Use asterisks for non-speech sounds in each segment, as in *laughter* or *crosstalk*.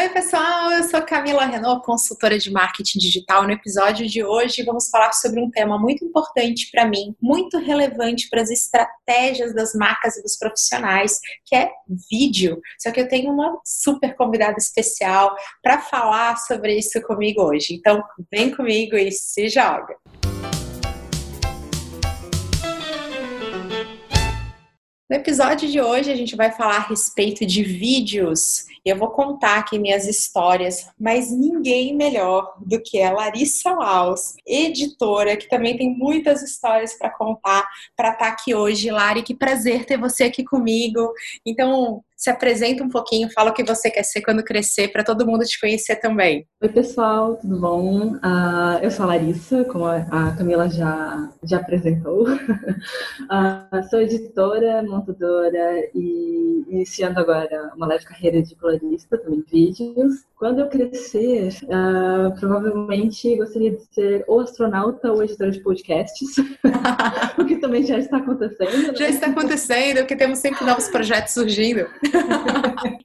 Oi, pessoal, eu sou Camila Renault, consultora de marketing digital. No episódio de hoje, vamos falar sobre um tema muito importante para mim, muito relevante para as estratégias das marcas e dos profissionais, que é vídeo. Só que eu tenho uma super convidada especial para falar sobre isso comigo hoje. Então, vem comigo e se joga. No episódio de hoje, a gente vai falar a respeito de vídeos e eu vou contar aqui minhas histórias, mas ninguém melhor do que a Larissa Laus, editora, que também tem muitas histórias para contar, para estar tá aqui hoje. Lari, que prazer ter você aqui comigo. Então, se apresenta um pouquinho, fala o que você quer ser quando crescer, para todo mundo te conhecer também. Oi, pessoal, tudo bom? Uh, eu sou a Larissa, como a Camila já, já apresentou. uh, *laughs* sou editora, montadora e iniciando agora uma leve carreira de colorista, também vídeos. Quando eu crescer, uh, provavelmente gostaria de ser ou astronauta ou editora de podcasts, *laughs* o que também já está acontecendo. Né? Já está acontecendo, porque temos sempre novos projetos surgindo.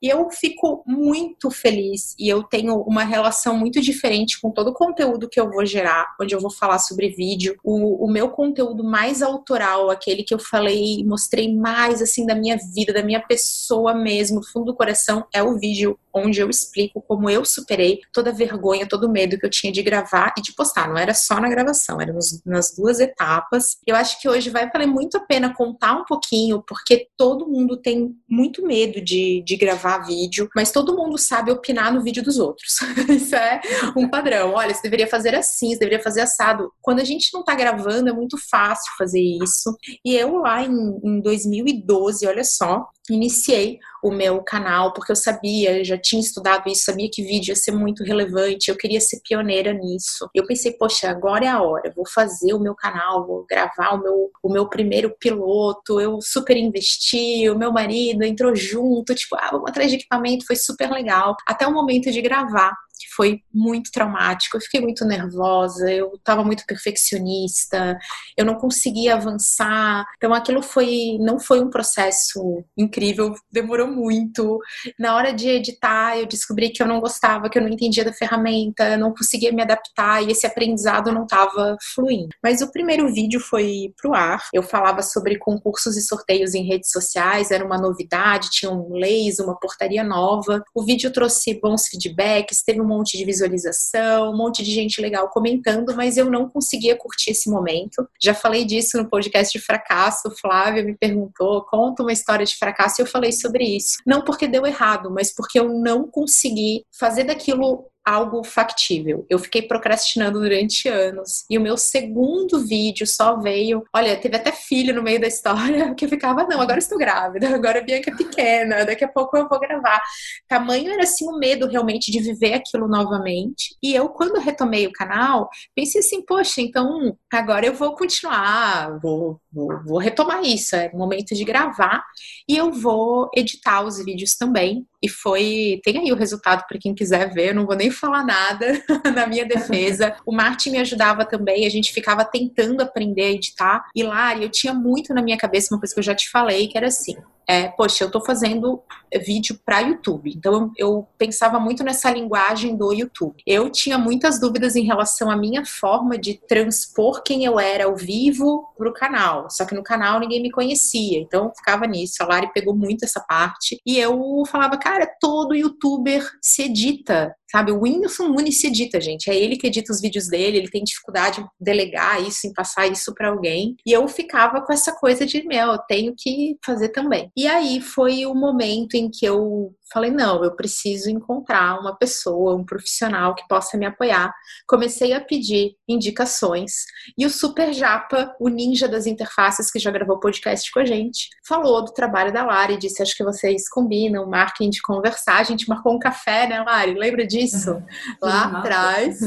E eu fico muito feliz e eu tenho uma relação muito diferente com todo o conteúdo que eu vou gerar, onde eu vou falar sobre vídeo. O, o meu conteúdo mais autoral, aquele que eu falei, mostrei mais assim da minha vida, da minha pessoa mesmo, do fundo do coração, é o vídeo onde eu explico como eu superei toda a vergonha, todo o medo que eu tinha de gravar e de postar. Não era só na gravação, era nos, nas duas etapas. Eu acho que hoje vai valer muito a pena contar um pouquinho, porque todo mundo tem muito medo de, de gravar vídeo, mas todo mundo sabe opinar no vídeo dos outros. *laughs* Isso é um padrão. Olha, você deveria fazer assim, você deveria fazer assado. Quando a gente não tá gravando, é muito fácil fazer isso. E eu lá em, em 2012, olha só, iniciei o meu canal porque eu sabia, já tinha estudado isso, sabia que vídeo ia ser muito relevante, eu queria ser pioneira nisso. Eu pensei, poxa, agora é a hora, vou fazer o meu canal, vou gravar o meu, o meu primeiro piloto, eu super investi, o meu marido entrou junto, tipo, ah, vamos atrás de equipamento, foi super legal. Até o momento de gravar que foi muito traumático. Eu fiquei muito nervosa, eu estava muito perfeccionista, eu não conseguia avançar. Então aquilo foi não foi um processo incrível, demorou muito. Na hora de editar, eu descobri que eu não gostava, que eu não entendia da ferramenta, não conseguia me adaptar e esse aprendizado não estava fluindo. Mas o primeiro vídeo foi pro ar. Eu falava sobre concursos e sorteios em redes sociais, era uma novidade, tinha um leis, uma portaria nova. O vídeo trouxe bons feedbacks, teve um monte de visualização, um monte de gente legal comentando, mas eu não conseguia curtir esse momento. Já falei disso no podcast de fracasso, Flávia me perguntou, conta uma história de fracasso, e eu falei sobre isso. Não porque deu errado, mas porque eu não consegui fazer daquilo algo factível. Eu fiquei procrastinando durante anos. E o meu segundo vídeo só veio. Olha, teve até filho no meio da história *laughs* que eu ficava, não, agora estou grávida, agora a Bianca é pequena, daqui a pouco eu vou gravar. Tamanho era assim o medo realmente de viver aquilo novamente. E eu, quando retomei o canal, pensei assim, poxa, então agora eu vou continuar, vou, vou, vou retomar isso. É momento de gravar e eu vou editar os vídeos também. E foi. Tem aí o resultado para quem quiser ver, eu não vou nem falar nada *laughs* na minha defesa. O Martin me ajudava também, a gente ficava tentando aprender a editar. E lá, eu tinha muito na minha cabeça uma coisa que eu já te falei, que era assim: é, poxa, eu tô fazendo vídeo para YouTube. Então eu pensava muito nessa linguagem do YouTube. Eu tinha muitas dúvidas em relação à minha forma de transpor quem eu era ao vivo pro canal. Só que no canal ninguém me conhecia. Então ficava nisso. A Lari pegou muito essa parte. E eu falava, cara, todo youtuber se edita. Sabe, o Whindersson Nunes se edita, gente. É ele que edita os vídeos dele, ele tem dificuldade em delegar isso, em passar isso para alguém. E eu ficava com essa coisa de, meu, eu tenho que fazer também. E aí foi o momento em que eu falei: não, eu preciso encontrar uma pessoa, um profissional que possa me apoiar. Comecei a pedir indicações e o Super Japa, o ninja das interfaces que já gravou podcast com a gente, falou do trabalho da Lari, disse: acho que vocês combinam, marquem de conversar. A gente marcou um café, né, Lari? Lembra disso? Uhum. *laughs* Lá atrás.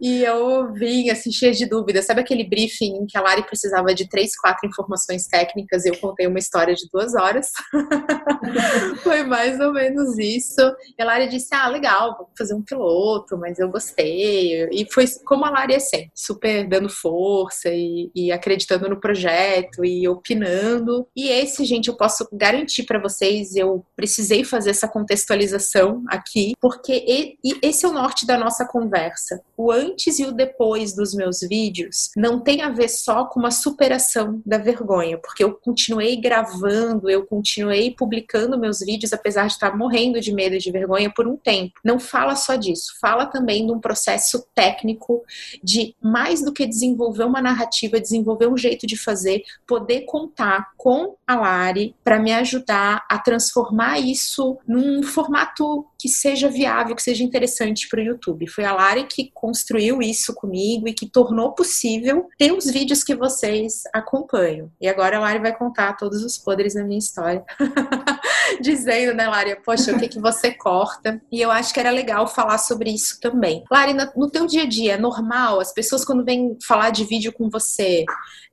E eu vim assim, cheia de dúvidas. Sabe aquele briefing em que a Lari precisava de três, quatro informações técnicas e eu contei uma história de duas horas? *laughs* Foi mais ou menos isso. E a Lari disse: Ah, legal, vou fazer um piloto, mas eu gostei. E foi como a Lari é sempre, super dando força e, e acreditando no projeto e opinando. E esse, gente, eu posso garantir para vocês, eu precisei fazer essa contextualização aqui, porque esse é o norte da nossa conversa. O antes e o depois dos meus vídeos não tem a ver só com uma superação da vergonha, porque eu continuei gravando, eu continuei publicando meus vídeos, apesar de estar morrendo de medo e de vergonha por um tempo. Não fala só disso, fala também de um processo técnico de mais do que desenvolver uma narrativa, desenvolver um jeito de fazer, poder contar com a Lari para me ajudar a transformar isso num formato que seja viável, que seja interessante para o YouTube. Foi a Lari que construiu isso comigo e que tornou possível ter os vídeos que vocês acompanham. E agora a Lari vai contar todos os podres da minha história. *laughs* *laughs* Dizendo, né, Lari, poxa, o que, que você corta? E eu acho que era legal falar sobre isso também. Lari, no teu dia a dia, é normal, as pessoas quando vêm falar de vídeo com você,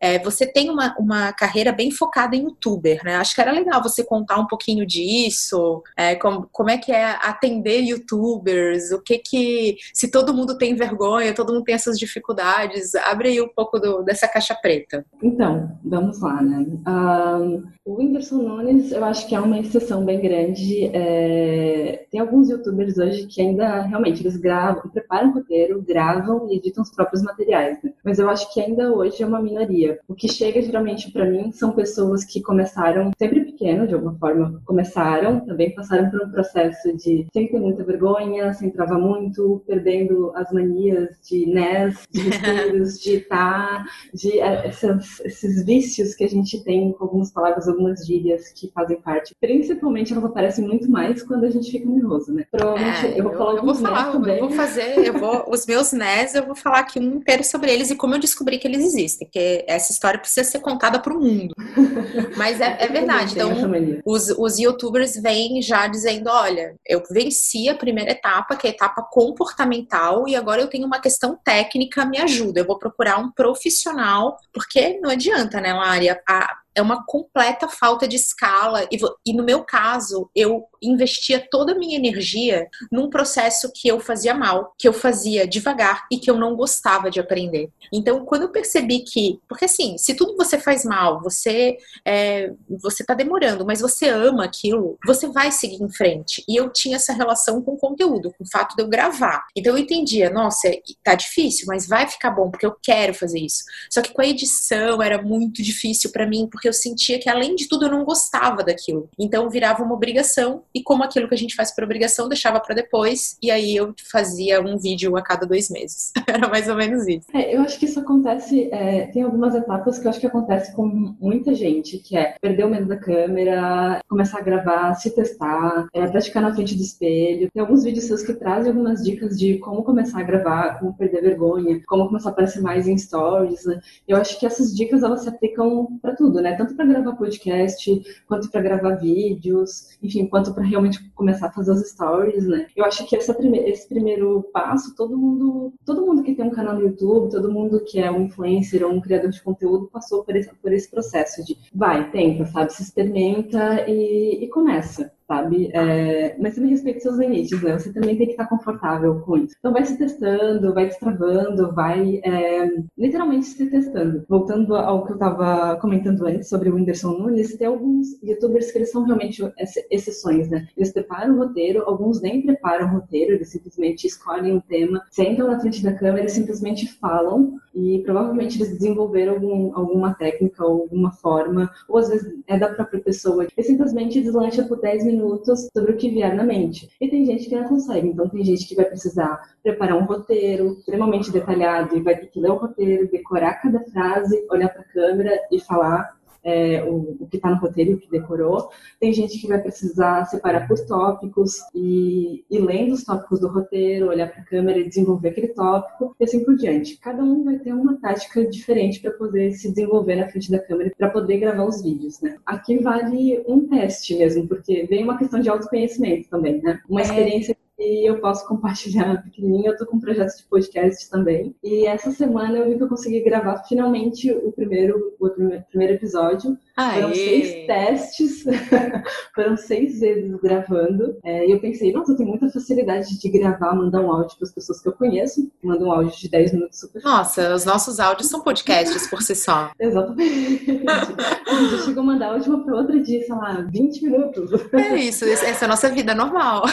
é, você tem uma, uma carreira bem focada em youtuber, né? Acho que era legal você contar um pouquinho disso, é, como, como é que é atender youtubers, o que que, se todo mundo tem vergonha, todo mundo tem essas dificuldades, abre aí um pouco do, dessa caixa preta. Então, vamos lá, né? Um, o Whindersson Nunes, eu acho que é uma exceção bem grande. É... Tem alguns youtubers hoje que ainda, realmente, eles gravam, preparam roteiro, gravam e editam os próprios materiais, né? Mas eu acho que ainda hoje é uma minoria. O que chega geralmente para mim são pessoas que começaram sempre pequeno, de alguma forma, começaram, também passaram por um processo de sem ter muita vergonha, sem travar muito, perdendo as manias de NES, de roteiros, de tá, de é, essas, esses vícios que a gente tem com algumas palavras, algumas gírias que fazem parte. Principalmente elas aparecem muito mais quando a gente fica nervoso, né? Provavelmente é, eu vou falar eu, eu vou falar, eu vou fazer, eu vou, *laughs* os meus NES, eu vou falar aqui um inteiro sobre eles e como eu descobri que eles existem, que essa história precisa ser contada para o mundo. Mas é, *laughs* é verdade. Então, os, os youtubers vêm já dizendo: olha, eu venci a primeira etapa, que é a etapa comportamental, e agora eu tenho uma questão técnica, me ajuda. Eu vou procurar um profissional, porque não adianta, né, Lária? A, é uma completa falta de escala. E, e, no meu caso, eu investia toda a minha energia num processo que eu fazia mal, que eu fazia devagar e que eu não gostava de aprender. Então, quando eu percebi que, porque assim, se tudo você faz mal, você é, você tá demorando, mas você ama aquilo, você vai seguir em frente. E eu tinha essa relação com o conteúdo, com o fato de eu gravar. Então eu entendia, nossa, tá difícil, mas vai ficar bom porque eu quero fazer isso. Só que com a edição era muito difícil para mim porque eu sentia que além de tudo eu não gostava daquilo. Então virava uma obrigação e como aquilo que a gente faz por obrigação deixava para depois e aí eu fazia um vídeo a cada dois meses. *laughs* Era mais ou menos isso. É, eu acho que isso acontece, é, tem algumas etapas que eu acho que acontece com muita gente, que é perder o medo da câmera, começar a gravar, se testar, é, praticar na frente do espelho. Tem alguns vídeos seus que trazem algumas dicas de como começar a gravar, como perder vergonha, como começar a aparecer mais em stories. Né? Eu acho que essas dicas elas se aplicam para tudo, né? Tanto para gravar podcast, quanto para gravar vídeos, enfim, quanto para realmente começar a fazer as stories, né? Eu acho que prime esse primeiro passo, todo mundo, todo mundo que tem um canal no YouTube, todo mundo que é um influencer ou um criador de conteúdo passou por esse, por esse processo de vai, tenta, sabe, se experimenta e, e começa sabe? É, mas também respeite seus limites, né? Você também tem que estar confortável com isso. Então vai se testando, vai destravando, vai é, literalmente se testando. Voltando ao que eu estava comentando antes sobre o Whindersson Nunes, tem alguns youtubers que eles são realmente exceções, né? Eles preparam o roteiro, alguns nem preparam o roteiro, eles simplesmente escolhem um tema, sentam na frente da câmera e simplesmente falam e provavelmente eles desenvolveram algum, alguma técnica ou alguma forma, ou às vezes é da própria pessoa, e simplesmente deslancha por 10 minutos sobre o que vier na mente. E tem gente que não consegue, então tem gente que vai precisar preparar um roteiro extremamente detalhado e vai ter que ler o roteiro, decorar cada frase, olhar para a câmera e falar é, o, o, que está no roteiro, o que decorou. Tem gente que vai precisar separar por tópicos e ir lendo os tópicos do roteiro, olhar para a câmera e desenvolver aquele tópico e assim por diante. Cada um vai ter uma tática diferente para poder se desenvolver na frente da câmera para poder gravar os vídeos, né? Aqui vale um teste mesmo, porque vem uma questão de autoconhecimento também, né? Uma é. E eu posso compartilhar pequenininho. Eu tô com um projeto de podcast também. E essa semana eu vi que eu consegui gravar finalmente o primeiro, o primeiro episódio. Aê. Foram seis testes, *laughs* foram seis vezes gravando. É, e eu pensei, nossa, eu tenho muita facilidade de gravar, mandar um áudio para as pessoas que eu conheço. Manda um áudio de 10 minutos super Nossa, os nossos áudios são podcasts por si só. *laughs* Exatamente. a gente chegou a mandar áudio uma para outra de, sei lá, 20 minutos. É isso, essa é a nossa vida normal.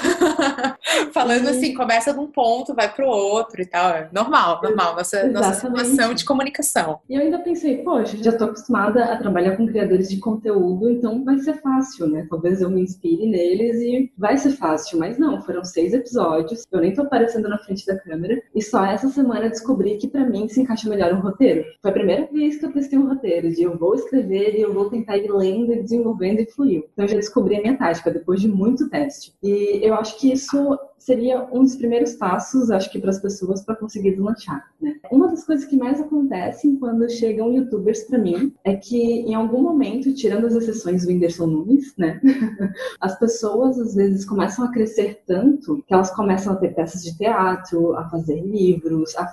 *laughs* Falando assim, começa de um ponto, vai pro outro e tal. É normal, normal. Nossa, nossa situação de comunicação. E eu ainda pensei, poxa, já tô acostumada a trabalhar com criadores de conteúdo, então vai ser fácil, né? Talvez eu me inspire neles e vai ser fácil. Mas não, foram seis episódios, eu nem tô aparecendo na frente da câmera. E só essa semana descobri que para mim se encaixa melhor um roteiro. Foi a primeira vez que eu testei um roteiro, de eu vou escrever e eu vou tentar ir lendo e desenvolvendo e fluiu. Então eu já descobri a minha tática depois de muito teste. E eu acho que isso seria um dos primeiros passos, acho que para as pessoas para conseguir deslanchar, né? Uma das coisas que mais acontecem quando chegam youtubers para mim é que em algum momento, tirando as exceções do Whindersson Nunes, né? *laughs* As pessoas às vezes começam a crescer tanto que elas começam a ter peças de teatro, a fazer livros, a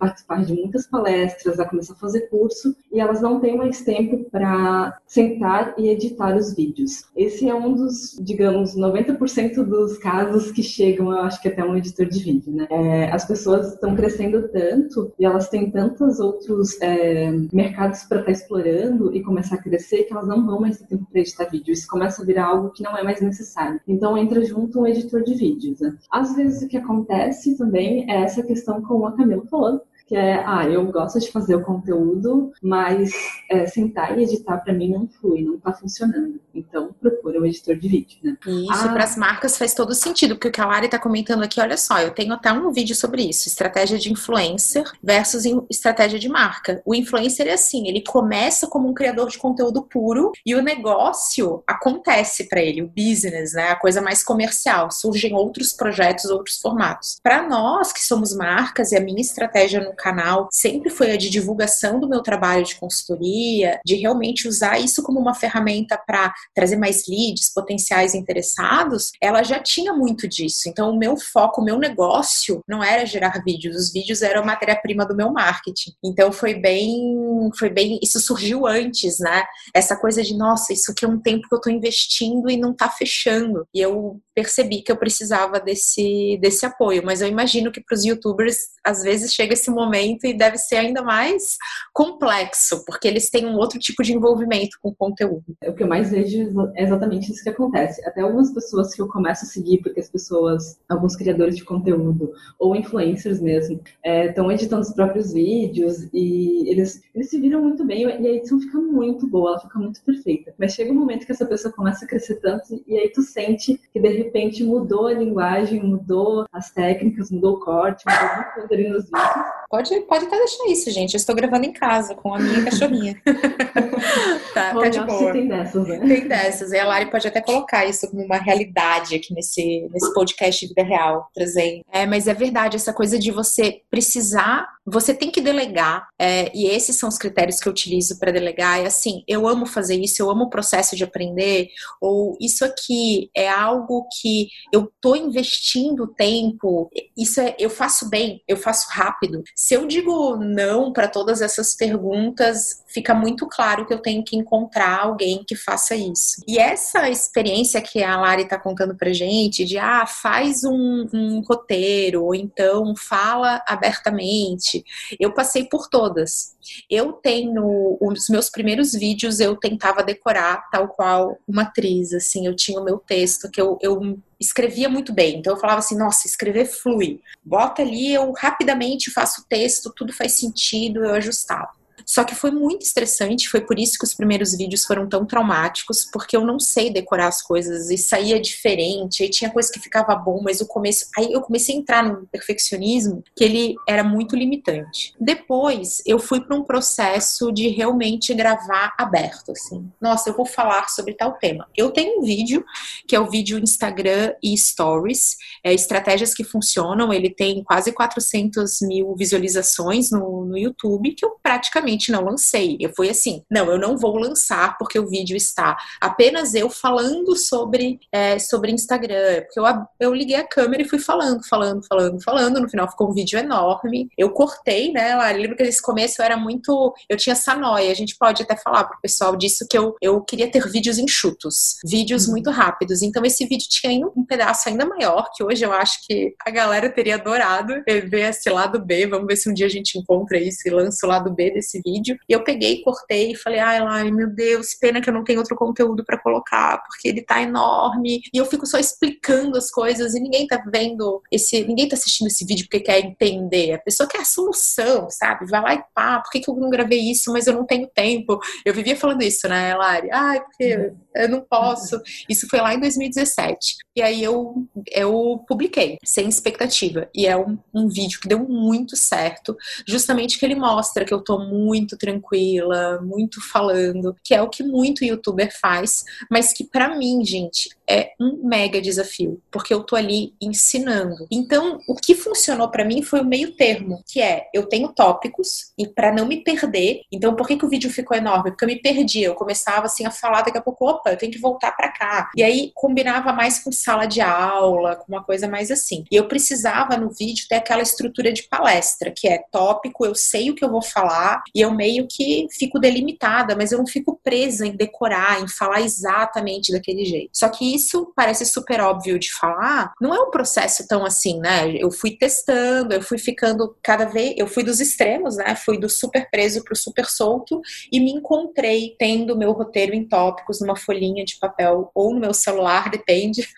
participar de muitas palestras, a começar a fazer curso, e elas não têm mais tempo para sentar e editar os vídeos. Esse é um dos, digamos, 90% dos casos que chegam, eu acho que até um editor de vídeo, né? É, as pessoas estão crescendo tanto e elas têm tantos outros é, mercados para estar tá explorando e começar a crescer que elas não vão mais ter tempo para editar vídeo. Isso começa a virar algo que não é mais necessário. Então entra junto um editor de vídeos. Né? Às vezes o que acontece também é essa questão como a Camila falou, que é, ah, eu gosto de fazer o conteúdo, mas é, sentar e editar para mim não flui, não tá funcionando. Então, procura um editor de vídeo, né? Isso, ah. para as marcas faz todo sentido, porque o que a Lari tá comentando aqui, olha só, eu tenho até um vídeo sobre isso, estratégia de influencer versus estratégia de marca. O influencer é assim, ele começa como um criador de conteúdo puro e o negócio acontece para ele, o business, né, a coisa mais comercial, surgem outros projetos, outros formatos. Para nós que somos marcas e a minha estratégia no canal sempre foi a de divulgação do meu trabalho de consultoria, de realmente usar isso como uma ferramenta para trazer mais leads, potenciais interessados, ela já tinha muito disso. Então, o meu foco, o meu negócio não era gerar vídeos, os vídeos eram matéria-prima do meu marketing. Então, foi bem, foi bem, isso surgiu antes, né? Essa coisa de, nossa, isso aqui é um tempo que eu estou investindo e não está fechando. E eu percebi que eu precisava desse, desse apoio. Mas eu imagino que para os youtubers, às vezes chega esse momento e deve ser ainda mais complexo, porque eles têm um outro tipo de envolvimento com o conteúdo. O que eu mais vejo é exatamente isso que acontece. Até algumas pessoas que eu começo a seguir, porque as pessoas, alguns criadores de conteúdo, ou influencers mesmo, estão é, editando os próprios vídeos e eles, eles se viram muito bem e a edição fica muito boa, ela fica muito perfeita. Mas chega um momento que essa pessoa começa a crescer tanto e aí tu sente que de repente mudou a linguagem, mudou as técnicas, mudou o corte, mudou coisa ali nos vídeos. Pode, pode até deixar isso, gente. Eu estou gravando em casa com a minha cachorrinha. *laughs* tá, tá de boa. Tem dessas, né? Tem dessas. E a Lari pode até colocar isso como uma realidade aqui nesse, nesse podcast de vida real, trazendo. É, mas é verdade, essa coisa de você precisar, você tem que delegar. É, e esses são os critérios que eu utilizo para delegar. É assim, eu amo fazer isso, eu amo o processo de aprender, ou isso aqui é algo que eu tô investindo tempo, isso é, eu faço bem, eu faço rápido. Se eu digo não para todas essas perguntas, fica muito claro que eu tenho que encontrar alguém que faça isso. E essa experiência que a Lari está contando pra gente, de ah, faz um, um roteiro, ou então fala abertamente, eu passei por todas. Eu tenho, os meus primeiros vídeos eu tentava decorar tal qual uma atriz, assim, eu tinha o meu texto que eu, eu escrevia muito bem. Então eu falava assim, nossa, escrever flui. Bota ali, eu rapidamente faço o texto, tudo faz sentido, eu ajustava. Só que foi muito estressante, foi por isso que os primeiros vídeos foram tão traumáticos, porque eu não sei decorar as coisas e saía diferente, aí tinha coisa que ficava bom, mas o começo, aí eu comecei a entrar no perfeccionismo, que ele era muito limitante. Depois, eu fui para um processo de realmente gravar aberto, assim. Nossa, eu vou falar sobre tal tema. Eu tenho um vídeo, que é o vídeo Instagram e Stories, é, estratégias que funcionam, ele tem quase 400 mil visualizações no, no YouTube, que eu praticamente não lancei. Eu fui assim, não, eu não vou lançar porque o vídeo está apenas eu falando sobre, é, sobre Instagram. Porque eu, eu liguei a câmera e fui falando, falando, falando, falando. No final ficou um vídeo enorme. Eu cortei, né, Lari? Lembro que nesse começo eu era muito. Eu tinha essa noia. A gente pode até falar pro pessoal disso que eu, eu queria ter vídeos enxutos, vídeos uhum. muito rápidos. Então esse vídeo tinha um pedaço ainda maior, que hoje eu acho que a galera teria adorado ver esse lado B. Vamos ver se um dia a gente encontra isso e lança o lado B desse vídeo. E eu peguei, cortei e falei, ai, Lari, meu Deus, pena que eu não tenho outro conteúdo para colocar, porque ele tá enorme. E eu fico só explicando as coisas e ninguém tá vendo esse, ninguém tá assistindo esse vídeo porque quer entender. A pessoa quer a solução, sabe? Vai lá e pá, por que, que eu não gravei isso, mas eu não tenho tempo? Eu vivia falando isso, né, Lari? Ai, porque eu não posso. Isso foi lá em 2017. E aí eu, eu publiquei, sem expectativa. E é um, um vídeo que deu muito certo, justamente que ele mostra que eu tô muito tranquila, muito falando, que é o que muito youtuber faz, mas que para mim, gente, é um mega desafio, porque eu tô ali ensinando. Então, o que funcionou para mim foi o meio termo, que é eu tenho tópicos e para não me perder. Então, por que, que o vídeo ficou enorme? Porque eu me perdi, eu começava assim a falar daqui a pouco, opa, eu tenho que voltar para cá. E aí combinava mais com sala de aula, com uma coisa mais assim. E eu precisava no vídeo ter aquela estrutura de palestra, que é tópico, eu sei o que eu vou falar e eu meio que fico delimitada, mas eu não fico presa em decorar, em falar exatamente daquele jeito. Só que isso parece super óbvio de falar, não é um processo tão assim, né? Eu fui testando, eu fui ficando cada vez, eu fui dos extremos, né? Fui do super preso pro super solto e me encontrei tendo meu roteiro em tópicos numa folhinha de papel ou no meu celular, *laughs* depende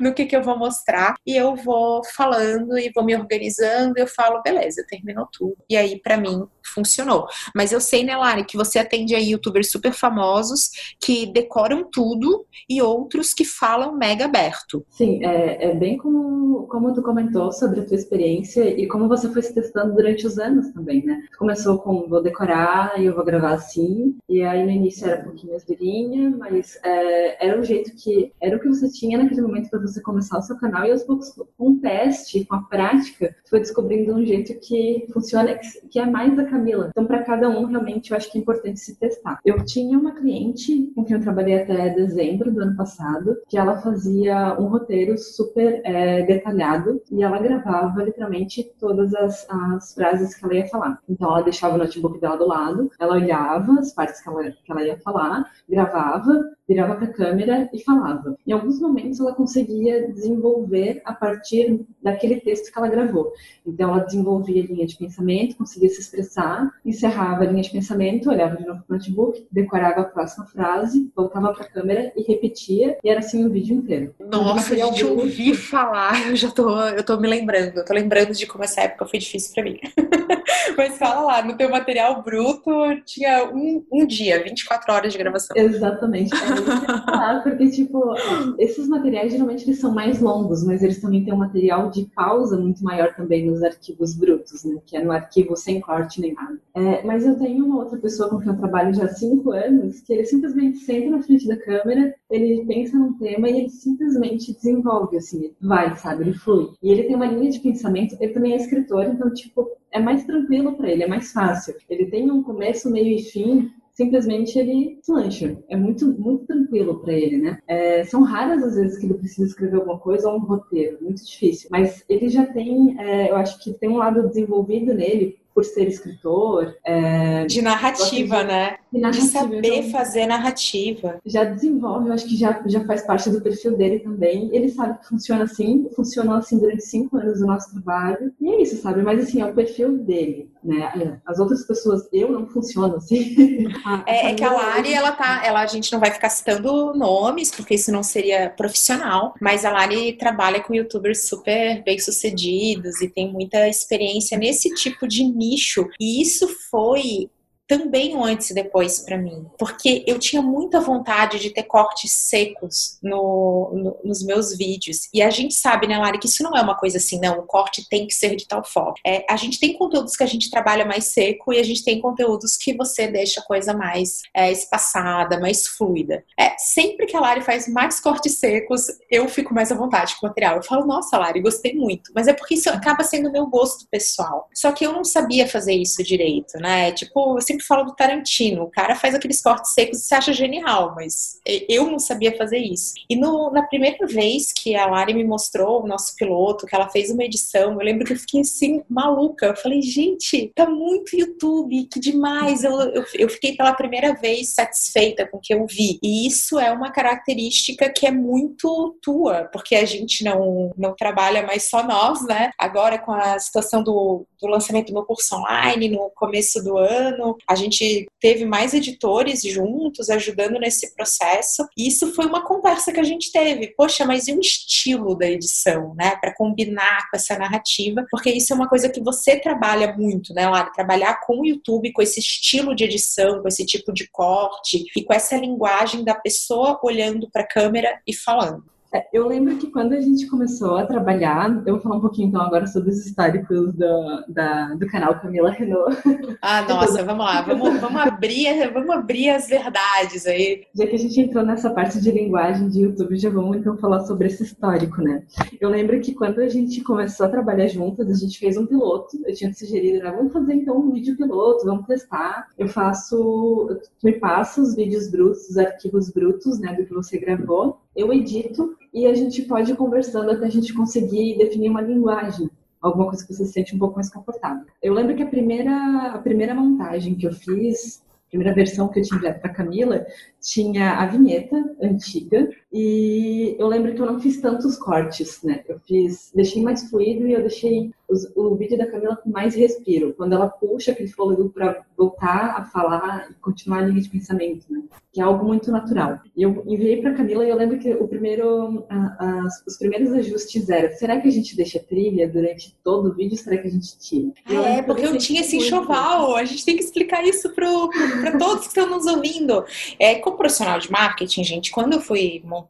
no que que eu vou mostrar, e eu vou falando e vou me organizando, eu falo, beleza, terminou tudo. E aí para mim funcionou. Mas eu sei, né, Lari, que você atende aí youtubers super famosos que decoram tudo e outros que falam mega aberto. Sim, é, é bem como, como tu comentou sobre a tua experiência e como você foi se testando durante os anos também, né? Começou com vou decorar e eu vou gravar assim, e aí no início era um pouquinho mais durinha, mas é, era o jeito que era o que você tinha naquele momento para você começar o seu canal e aos poucos com o teste, com a prática, foi descobrindo um jeito que funciona, que é mais a Camila. Então para cada um realmente eu acho que é importante se testar. Eu tinha uma cliente com quem eu trabalhei até dezembro do ano passado, que ela fazia um roteiro super é, detalhado e ela gravava literalmente todas as, as frases que ela ia falar. Então ela deixava o notebook dela do lado, ela olhava as partes que ela, que ela ia falar, gravava, virava para a câmera e falava. Em alguns momentos ela conseguia desenvolver a partir daquele texto que ela gravou. Então ela desenvolvia a linha de pensamento, conseguia se expressar, encerrava a linha de pensamento, olhava de novo para o notebook, decorava a próxima frase, voltava para a câmera e repetia, e era assim o vídeo inteiro. Nossa, então, gente, ouvi falar, *laughs* eu já tô, eu tô me lembrando, eu tô lembrando de como essa época foi difícil para mim. *laughs* *laughs* Mas fala lá, no teu material bruto tinha um, um dia, 24 horas de gravação. Exatamente. É porque, tipo, esses materiais geralmente eles são mais longos, mas eles também têm um material de pausa muito maior também nos arquivos brutos, né? Que é no arquivo sem corte nem nada. É, mas eu tenho uma outra pessoa com quem eu trabalho já há cinco anos, que ele simplesmente senta na frente da câmera, ele pensa num tema e ele simplesmente desenvolve, assim, vai, sabe? Ele flui. E ele tem uma linha de pensamento, ele também é escritor, então, tipo, é mais tranquilo para ele, é mais fácil. Ele tem um começo, meio e fim simplesmente ele deslancha. É muito, muito tranquilo para ele, né? É, são raras as vezes que ele precisa escrever alguma coisa ou um roteiro, muito difícil. Mas ele já tem, é, eu acho que tem um lado desenvolvido nele por ser escritor. É, de narrativa, de, né? De, narrativa, de saber então, fazer narrativa. Já desenvolve, eu acho que já, já faz parte do perfil dele também. Ele sabe que funciona assim, funcionou assim durante cinco anos do nosso trabalho. E é isso, sabe? Mas assim, é o perfil dele, né? As outras pessoas, eu não funciono assim. *laughs* é, é, que a Lari, ela tá, ela, a gente não vai ficar citando nomes, porque isso não seria profissional, mas a Lari trabalha com youtubers super bem sucedidos e tem muita experiência nesse tipo de nicho. E isso foi também um antes e depois para mim, porque eu tinha muita vontade de ter cortes secos no, no, nos meus vídeos. E a gente sabe, né, Lari, que isso não é uma coisa assim, não, o corte tem que ser de tal forma. É, a gente tem conteúdos que a gente trabalha mais seco e a gente tem conteúdos que você deixa a coisa mais é, espaçada, mais fluida. É, sempre que a Lari faz mais cortes secos, eu fico mais à vontade com o material. Eu falo, nossa, Lari, gostei muito. Mas é porque isso acaba sendo meu gosto pessoal. Só que eu não sabia fazer isso direito, né? Tipo, eu sempre sempre falo do Tarantino. O cara faz aqueles cortes secos e você acha genial, mas eu não sabia fazer isso. E no, na primeira vez que a Lari me mostrou o nosso piloto, que ela fez uma edição, eu lembro que eu fiquei assim, maluca. Eu falei, gente, tá muito YouTube, que demais. Eu, eu, eu fiquei pela primeira vez satisfeita com o que eu vi. E isso é uma característica que é muito tua, porque a gente não, não trabalha mais só nós, né? Agora com a situação do, do lançamento do meu curso online no começo do ano, a gente teve mais editores juntos ajudando nesse processo. E isso foi uma conversa que a gente teve. Poxa, mas e o estilo da edição, né? Para combinar com essa narrativa, porque isso é uma coisa que você trabalha muito, né, Lara? Trabalhar com o YouTube, com esse estilo de edição, com esse tipo de corte e com essa linguagem da pessoa olhando para a câmera e falando. É, eu lembro que quando a gente começou a trabalhar, eu vou falar um pouquinho então agora sobre os históricos do, da, do canal Camila Renault. Ah, *laughs* nossa, vamos lá, vamos, vamos, abrir, vamos abrir as verdades aí. Já que a gente entrou nessa parte de linguagem de YouTube, já vamos então falar sobre esse histórico, né? Eu lembro que quando a gente começou a trabalhar juntas, a gente fez um piloto, eu tinha sugerido, né, vamos fazer então um vídeo piloto, vamos testar. Eu faço, me passa os vídeos brutos, os arquivos brutos, né, do que você gravou, eu edito e a gente pode ir conversando até a gente conseguir definir uma linguagem, alguma coisa que você se sente um pouco mais confortável. Eu lembro que a primeira, a primeira montagem que eu fiz, a primeira versão que eu tinha enviado para Camila, tinha a vinheta antiga e eu lembro que eu não fiz tantos cortes, né? Eu fiz, deixei mais fluido e eu deixei os, o vídeo da Camila com mais respiro. Quando ela puxa aquele fôlego para voltar a falar e continuar a linha de pensamento, né? Que é algo muito natural. E eu enviei para Camila e eu lembro que o primeiro, a, a, os primeiros ajustes eram: será que a gente deixa trilha durante todo o vídeo? Será que a gente tira? Ah, é, porque eu tinha esse enxoval. A gente tem que explicar isso para todos que estão nos ouvindo. É, como profissional de marketing, gente, quando eu fui montar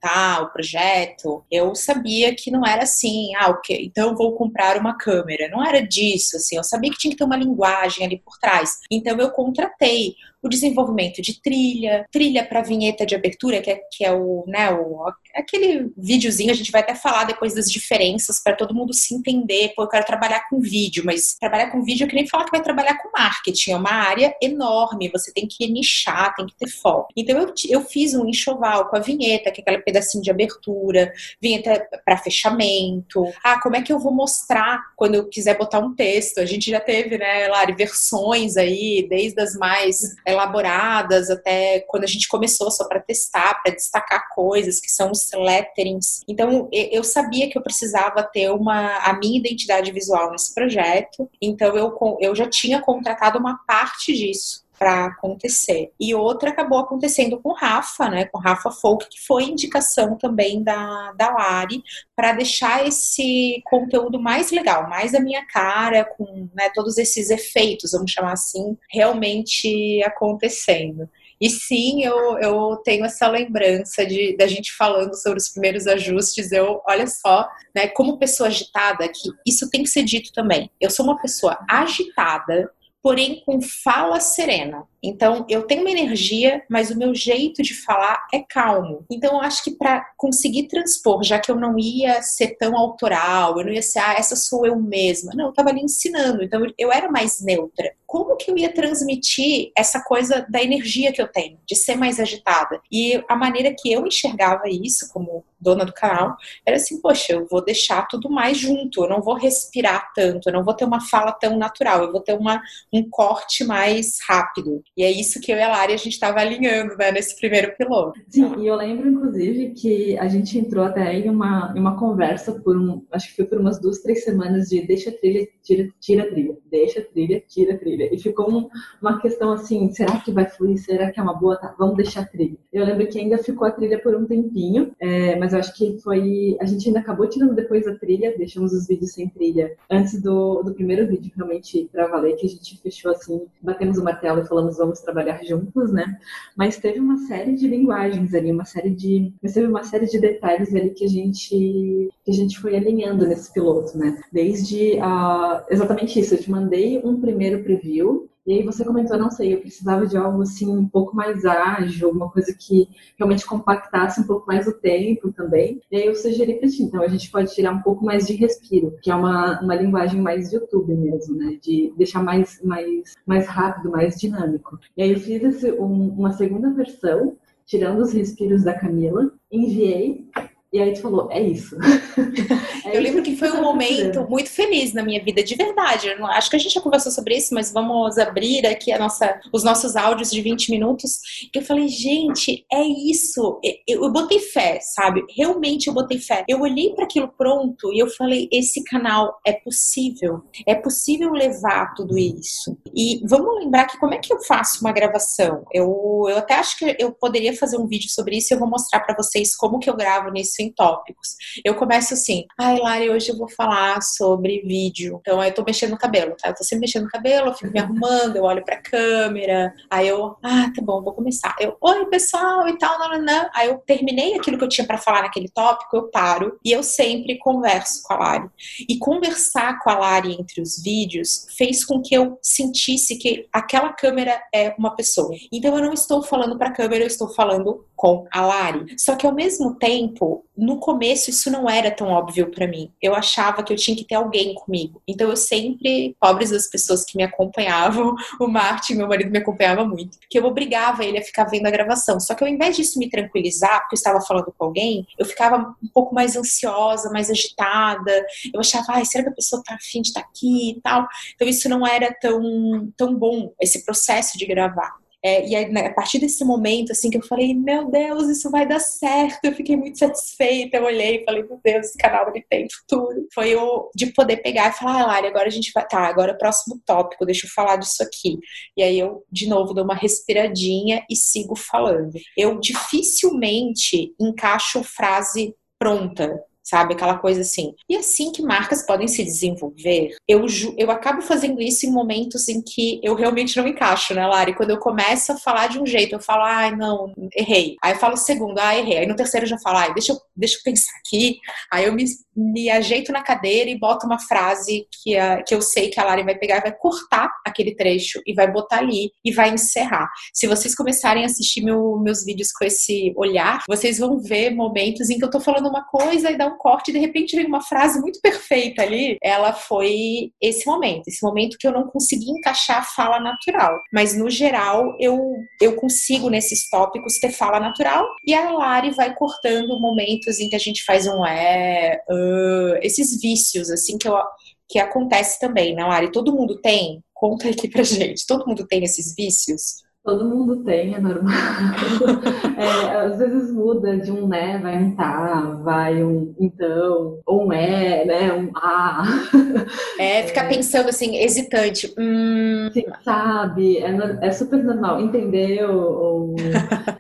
o projeto, eu sabia que não era assim, ah, ok, então vou comprar uma câmera. Não era disso, assim, eu sabia que tinha que ter uma linguagem ali por trás. Então eu contratei o desenvolvimento de trilha, trilha para vinheta de abertura, que é, que é o, né, o, aquele videozinho, a gente vai até falar depois das diferenças para todo mundo se entender. Pô, eu quero trabalhar com vídeo, mas trabalhar com vídeo é que nem falar que vai trabalhar com marketing, é uma área enorme, você tem que nichar, tem que ter foco. Então eu, eu fiz um enxoval com a vinheta, que é aquele pedacinho de abertura, vinheta para fechamento. Ah, como é que eu vou mostrar quando eu quiser botar um texto? A gente já teve, né, Lari, versões aí, desde as mais elaboradas, até quando a gente começou só para testar, para destacar coisas, que são os letterings. Então, eu sabia que eu precisava ter uma, a minha identidade visual nesse projeto, então eu, eu já tinha contratado uma parte disso para acontecer. E outra acabou acontecendo com Rafa, né, com Rafa Folk, que foi indicação também da, da Lari, para deixar esse conteúdo mais legal, mais a minha cara, com né, todos esses efeitos, vamos chamar assim, realmente acontecendo. E sim, eu, eu tenho essa lembrança de da gente falando sobre os primeiros ajustes. Eu, olha só, né, como pessoa agitada, que isso tem que ser dito também. Eu sou uma pessoa agitada, porém com fala serena. Então, eu tenho uma energia, mas o meu jeito de falar é calmo. Então, eu acho que para conseguir transpor, já que eu não ia ser tão autoral, eu não ia ser, ah, essa sou eu mesma. Não, eu estava ali ensinando, então eu era mais neutra. Como que eu ia transmitir essa coisa da energia que eu tenho, de ser mais agitada? E a maneira que eu enxergava isso, como dona do canal, era assim, poxa, eu vou deixar tudo mais junto, eu não vou respirar tanto, eu não vou ter uma fala tão natural, eu vou ter uma, um corte mais rápido. E é isso que eu e a Lari a gente estava alinhando né, nesse primeiro piloto. Sim, e eu lembro, inclusive, que a gente entrou até em uma, em uma conversa por um, acho que foi por umas duas, três semanas de deixa trilha, tira, tira trilha, deixa trilha, tira a trilha. E ficou um, uma questão assim, será que vai fluir? Será que é uma boa? Tá, vamos deixar a trilha. Eu lembro que ainda ficou a trilha por um tempinho, é, mas eu acho que foi. A gente ainda acabou tirando depois a trilha, deixamos os vídeos sem trilha antes do, do primeiro vídeo realmente pra valer, que a gente fechou assim, batemos o martelo e falamos vamos trabalhar juntos, né? Mas teve uma série de linguagens ali, uma série de. Mas teve uma série de detalhes ali que a gente, que a gente foi alinhando nesse piloto, né? Desde uh, exatamente isso, eu te mandei um primeiro preview E aí você comentou, não sei, eu precisava de algo assim um pouco mais ágil, uma coisa que realmente compactasse um pouco mais o tempo também. E aí eu sugeri para ti, então a gente pode tirar um pouco mais de respiro, que é uma, uma linguagem mais YouTube mesmo, né? De deixar mais, mais, mais rápido, mais dinâmico. E aí eu fiz esse, um, uma segunda versão, tirando os respiros da Camila, enviei e aí tu falou, é isso. *laughs* É eu isso lembro que foi um tá momento muito feliz na minha vida, de verdade. Eu acho que a gente já conversou sobre isso, mas vamos abrir aqui a nossa, os nossos áudios de 20 minutos. Que eu falei, gente, é isso. Eu, eu botei fé, sabe? Realmente eu botei fé. Eu olhei para aquilo pronto e eu falei, esse canal é possível. É possível levar tudo isso. E vamos lembrar que como é que eu faço uma gravação? Eu, eu até acho que eu poderia fazer um vídeo sobre isso e eu vou mostrar para vocês como que eu gravo nesse em tópicos. Eu começo assim, ai, Lari, hoje eu vou falar sobre vídeo. Então, eu tô mexendo no cabelo, tá? Eu tô sempre mexendo no cabelo, eu fico me arrumando, eu olho pra câmera, aí eu, ah, tá bom, vou começar. Eu, oi, pessoal, e tal, nananã. Aí eu terminei aquilo que eu tinha para falar naquele tópico, eu paro e eu sempre converso com a Lari. E conversar com a Lari entre os vídeos fez com que eu sentisse que aquela câmera é uma pessoa. Então, eu não estou falando pra câmera, eu estou falando com a Lari. Só que ao mesmo tempo, no começo isso não era tão óbvio para mim. Eu achava que eu tinha que ter alguém comigo. Então eu sempre, pobres das pessoas que me acompanhavam, *laughs* o Martin, meu marido, me acompanhava muito, que eu obrigava ele a ficar vendo a gravação. Só que ao invés disso me tranquilizar, porque eu estava falando com alguém, eu ficava um pouco mais ansiosa, mais agitada. Eu achava, ai, será que a pessoa tá afim de estar tá aqui e tal? Então isso não era tão, tão bom, esse processo de gravar. É, e aí, né, a partir desse momento, assim, que eu falei, meu Deus, isso vai dar certo, eu fiquei muito satisfeita, eu olhei e falei, meu Deus, esse canal ele tem futuro. Foi o de poder pegar e falar, ah, Lari, agora a gente vai, tá, agora é o próximo tópico, deixa eu falar disso aqui. E aí eu, de novo, dou uma respiradinha e sigo falando. Eu dificilmente encaixo frase pronta sabe? Aquela coisa assim. E assim que marcas podem se desenvolver, eu, eu acabo fazendo isso em momentos em que eu realmente não encaixo, né, Lari? Quando eu começo a falar de um jeito, eu falo, ai, não, errei. Aí eu falo segundo, ah, errei. Aí no terceiro eu já falo, ai, deixa eu, deixa eu pensar aqui. Aí eu me, me ajeito na cadeira e boto uma frase que, a, que eu sei que a Lari vai pegar e vai cortar aquele trecho e vai botar ali e vai encerrar. Se vocês começarem a assistir meu, meus vídeos com esse olhar, vocês vão ver momentos em que eu tô falando uma coisa e dá um corte e de repente vem uma frase muito perfeita ali. Ela foi esse momento, esse momento que eu não consegui encaixar a fala natural. Mas no geral, eu, eu consigo nesses tópicos ter fala natural e a Lari vai cortando momentos em que a gente faz um é, uh, esses vícios, assim, que, eu, que acontece também, né, Lari? Todo mundo tem? Conta aqui pra gente. Todo mundo tem esses vícios? Todo mundo tem, é normal. *laughs* É, às vezes muda de um né, vai um tá, vai um então, ou um é, né, um ah. É, ficar é. pensando assim, hesitante. Hum... Sim, sabe, é, é super normal, entendeu? Ou,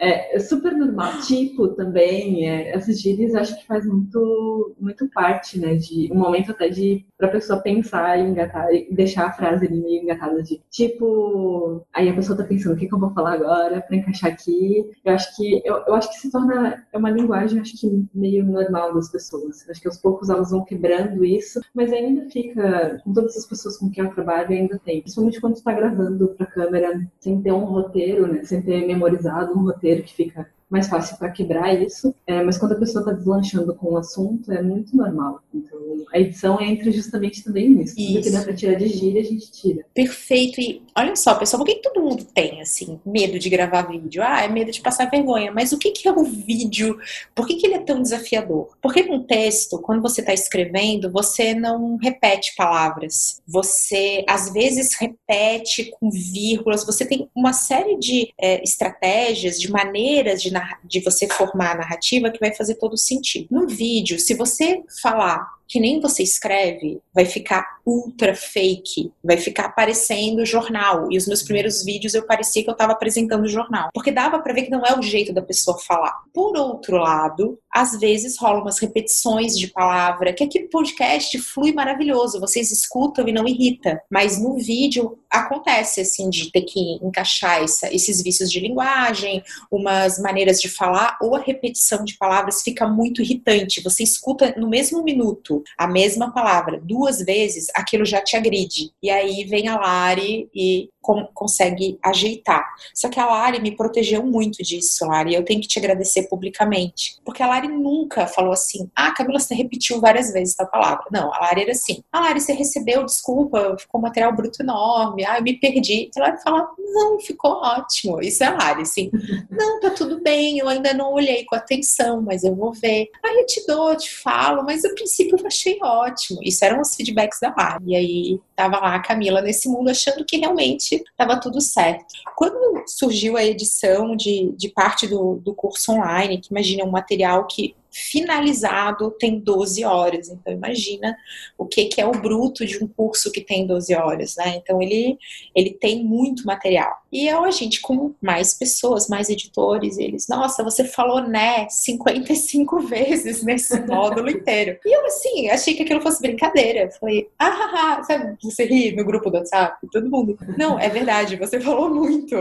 é, é, super normal. Tipo também, é, essas gírias acho que faz muito, muito parte, né, de um momento até de pra pessoa pensar e engatar, e deixar a frase ali meio engatada de tipo, aí a pessoa tá pensando o que que eu vou falar agora para encaixar aqui. Eu acho que eu, eu acho que se torna é uma linguagem acho que meio normal das pessoas. Acho que aos poucos elas vão quebrando isso, mas ainda fica com todas as pessoas com quem eu trabalho ainda tem. Principalmente quando está gravando para câmera sem ter um roteiro, né? Sem ter memorizado um roteiro que fica mais fácil para quebrar isso, é, mas quando a pessoa está deslanchando com o assunto, é muito normal. Então, a edição entra justamente também nisso. Isso. Tudo que dá para tirar de gíria, a gente tira. Perfeito. E olha só, pessoal, por que todo mundo tem, assim, medo de gravar vídeo? Ah, é medo de passar vergonha. Mas o que, que é o vídeo? Por que, que ele é tão desafiador? Porque num texto, quando você está escrevendo, você não repete palavras. Você, às vezes, repete com vírgulas. Você tem uma série de é, estratégias, de maneiras de de você formar a narrativa que vai fazer todo sentido. No vídeo, se você falar que nem você escreve, vai ficar ultra fake, vai ficar parecendo jornal. E os meus primeiros vídeos eu parecia que eu estava apresentando jornal, porque dava para ver que não é o jeito da pessoa falar. Por outro lado, às vezes rolam umas repetições de palavra, que aqui podcast flui maravilhoso, vocês escutam e não irrita, mas no vídeo acontece assim de ter que encaixar essa, esses vícios de linguagem, umas maneiras de falar ou a repetição de palavras fica muito irritante. Você escuta no mesmo minuto a mesma palavra duas vezes, aquilo já te agride. E aí vem a Lari e com, consegue ajeitar. Só que a Lari me protegeu muito disso, Lari. Eu tenho que te agradecer publicamente. Porque a Lari nunca falou assim: ah, Camila, você repetiu várias vezes a palavra. Não, a Lari era assim: ah, Lari, você recebeu, desculpa, ficou um material bruto enorme, ah, eu me perdi. E a Lari fala: não, ficou ótimo. Isso é a Lari, assim: *laughs* não, tá tudo bem, eu ainda não olhei com atenção, mas eu vou ver. Aí eu te dou, eu te falo, mas a princípio eu achei ótimo. Isso eram os feedbacks da Lari. E aí tava lá a Camila nesse mundo achando que realmente estava tudo certo. Quando surgiu a edição de, de parte do, do curso online, que imagina um material que finalizado tem 12 horas. Então, imagina o que, que é o bruto de um curso que tem 12 horas, né? Então, ele, ele tem muito material. E eu, a gente, com mais pessoas, mais editores, eles, nossa, você falou né 55 *laughs* vezes nesse *laughs* módulo inteiro. E eu, assim, achei que aquilo fosse brincadeira. Falei, ah, ah, sabe, você ri no grupo do WhatsApp, todo mundo. Não, é verdade, você falou muito.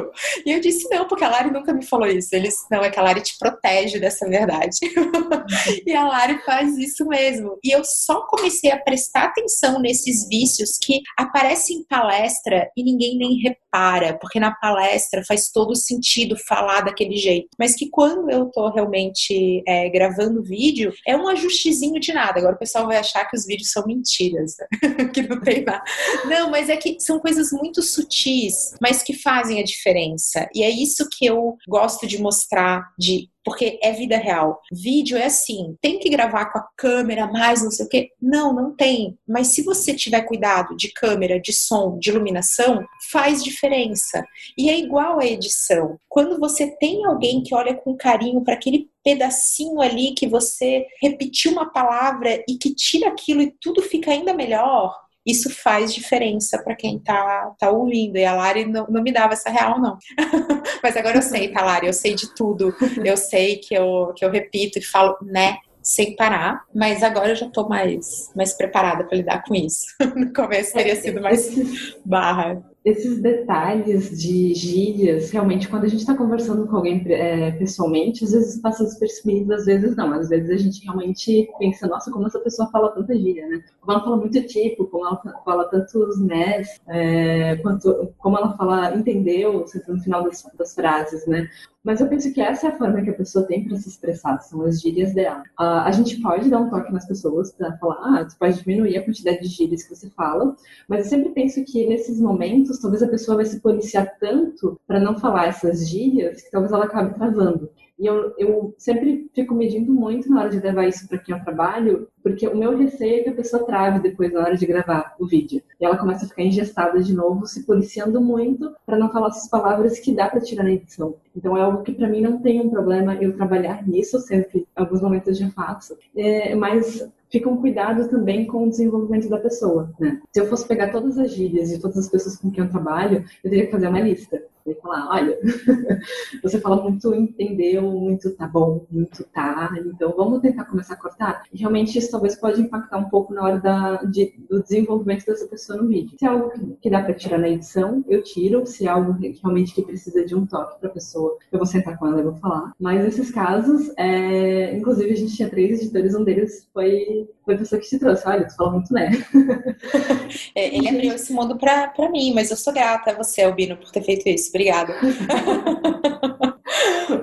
E eu disse, não, porque a Lari nunca me falou isso. Eles, não, é que a Lari te protege dessa verdade. *laughs* e a Lari faz isso mesmo. E eu só comecei a prestar atenção nesses vícios que aparecem em palestra e ninguém nem repara, porque na palestra faz todo sentido falar daquele jeito. Mas que quando eu tô realmente é, gravando vídeo, é um ajustezinho de nada. Agora o pessoal vai achar que os vídeos são mentiras, né? *laughs* que não tem nada. Não, mas é que são coisas muito sutis, mas que fazem a diferença. E é isso que eu gosto de mostrar, de porque é vida real. Vídeo é assim, tem que gravar com a câmera mais não sei o quê. Não, não tem. Mas se você tiver cuidado de câmera, de som, de iluminação, faz diferença. E é igual a edição. Quando você tem alguém que olha com carinho para aquele pedacinho ali que você repetiu uma palavra e que tira aquilo e tudo fica ainda melhor, isso faz diferença para quem tá, tá ouvindo. E a Lari não, não me dava essa real, não. *laughs* Mas agora eu sei, tá, Lari? Eu sei de tudo. Eu sei que eu, que eu repito e falo, né? Sem parar, mas agora eu já tô mais, mais preparada para lidar com isso. *laughs* No começo teria sido mais barra esses detalhes de gírias, realmente, quando a gente está conversando com alguém é, pessoalmente, às vezes passa despercebido, às vezes não. Às vezes a gente realmente pensa, nossa, como essa pessoa fala tanta gíria, né? Como ela fala muito tipo, como ela fala tantos né, é, quanto, como ela fala, entendeu, no final das, das frases, né? Mas eu penso que essa é a forma que a pessoa tem para se expressar, são as gírias dela. Uh, a gente pode dar um toque nas pessoas para falar, ah, você pode diminuir a quantidade de gírias que você fala, mas eu sempre penso que nesses momentos, talvez a pessoa vai se policiar tanto para não falar essas gírias que talvez ela acabe travando. E eu, eu sempre fico medindo muito na hora de levar isso para quem eu trabalho, porque o meu receio é que a pessoa trave depois na hora de gravar o vídeo. E ela começa a ficar ingestada de novo, se policiando muito para não falar essas palavras que dá para tirar na edição. Então é algo que para mim não tem um problema eu trabalhar nisso, sempre em alguns momentos já faço. É, mas fica um cuidado também com o desenvolvimento da pessoa. Né? Se eu fosse pegar todas as gírias de todas as pessoas com quem eu trabalho, eu teria que fazer uma lista e falar, olha, *laughs* você fala muito entendeu, muito tá bom, muito tá, então vamos tentar começar a cortar. Realmente isso talvez pode impactar um pouco na hora da, de, do desenvolvimento dessa pessoa no vídeo. Se é algo que, dá para tirar na edição, eu tiro. Se é algo realmente que precisa de um toque para pessoa, eu vou sentar com ela e vou falar. Mas nesses casos, é, inclusive a gente tinha três editores, um deles foi, foi a pessoa que te trouxe. Olha, tu fala muito né. *laughs* é, ele abriu esse mundo para mim, mas eu sou grata a você, Albino, por ter feito isso. Obrigada. *laughs*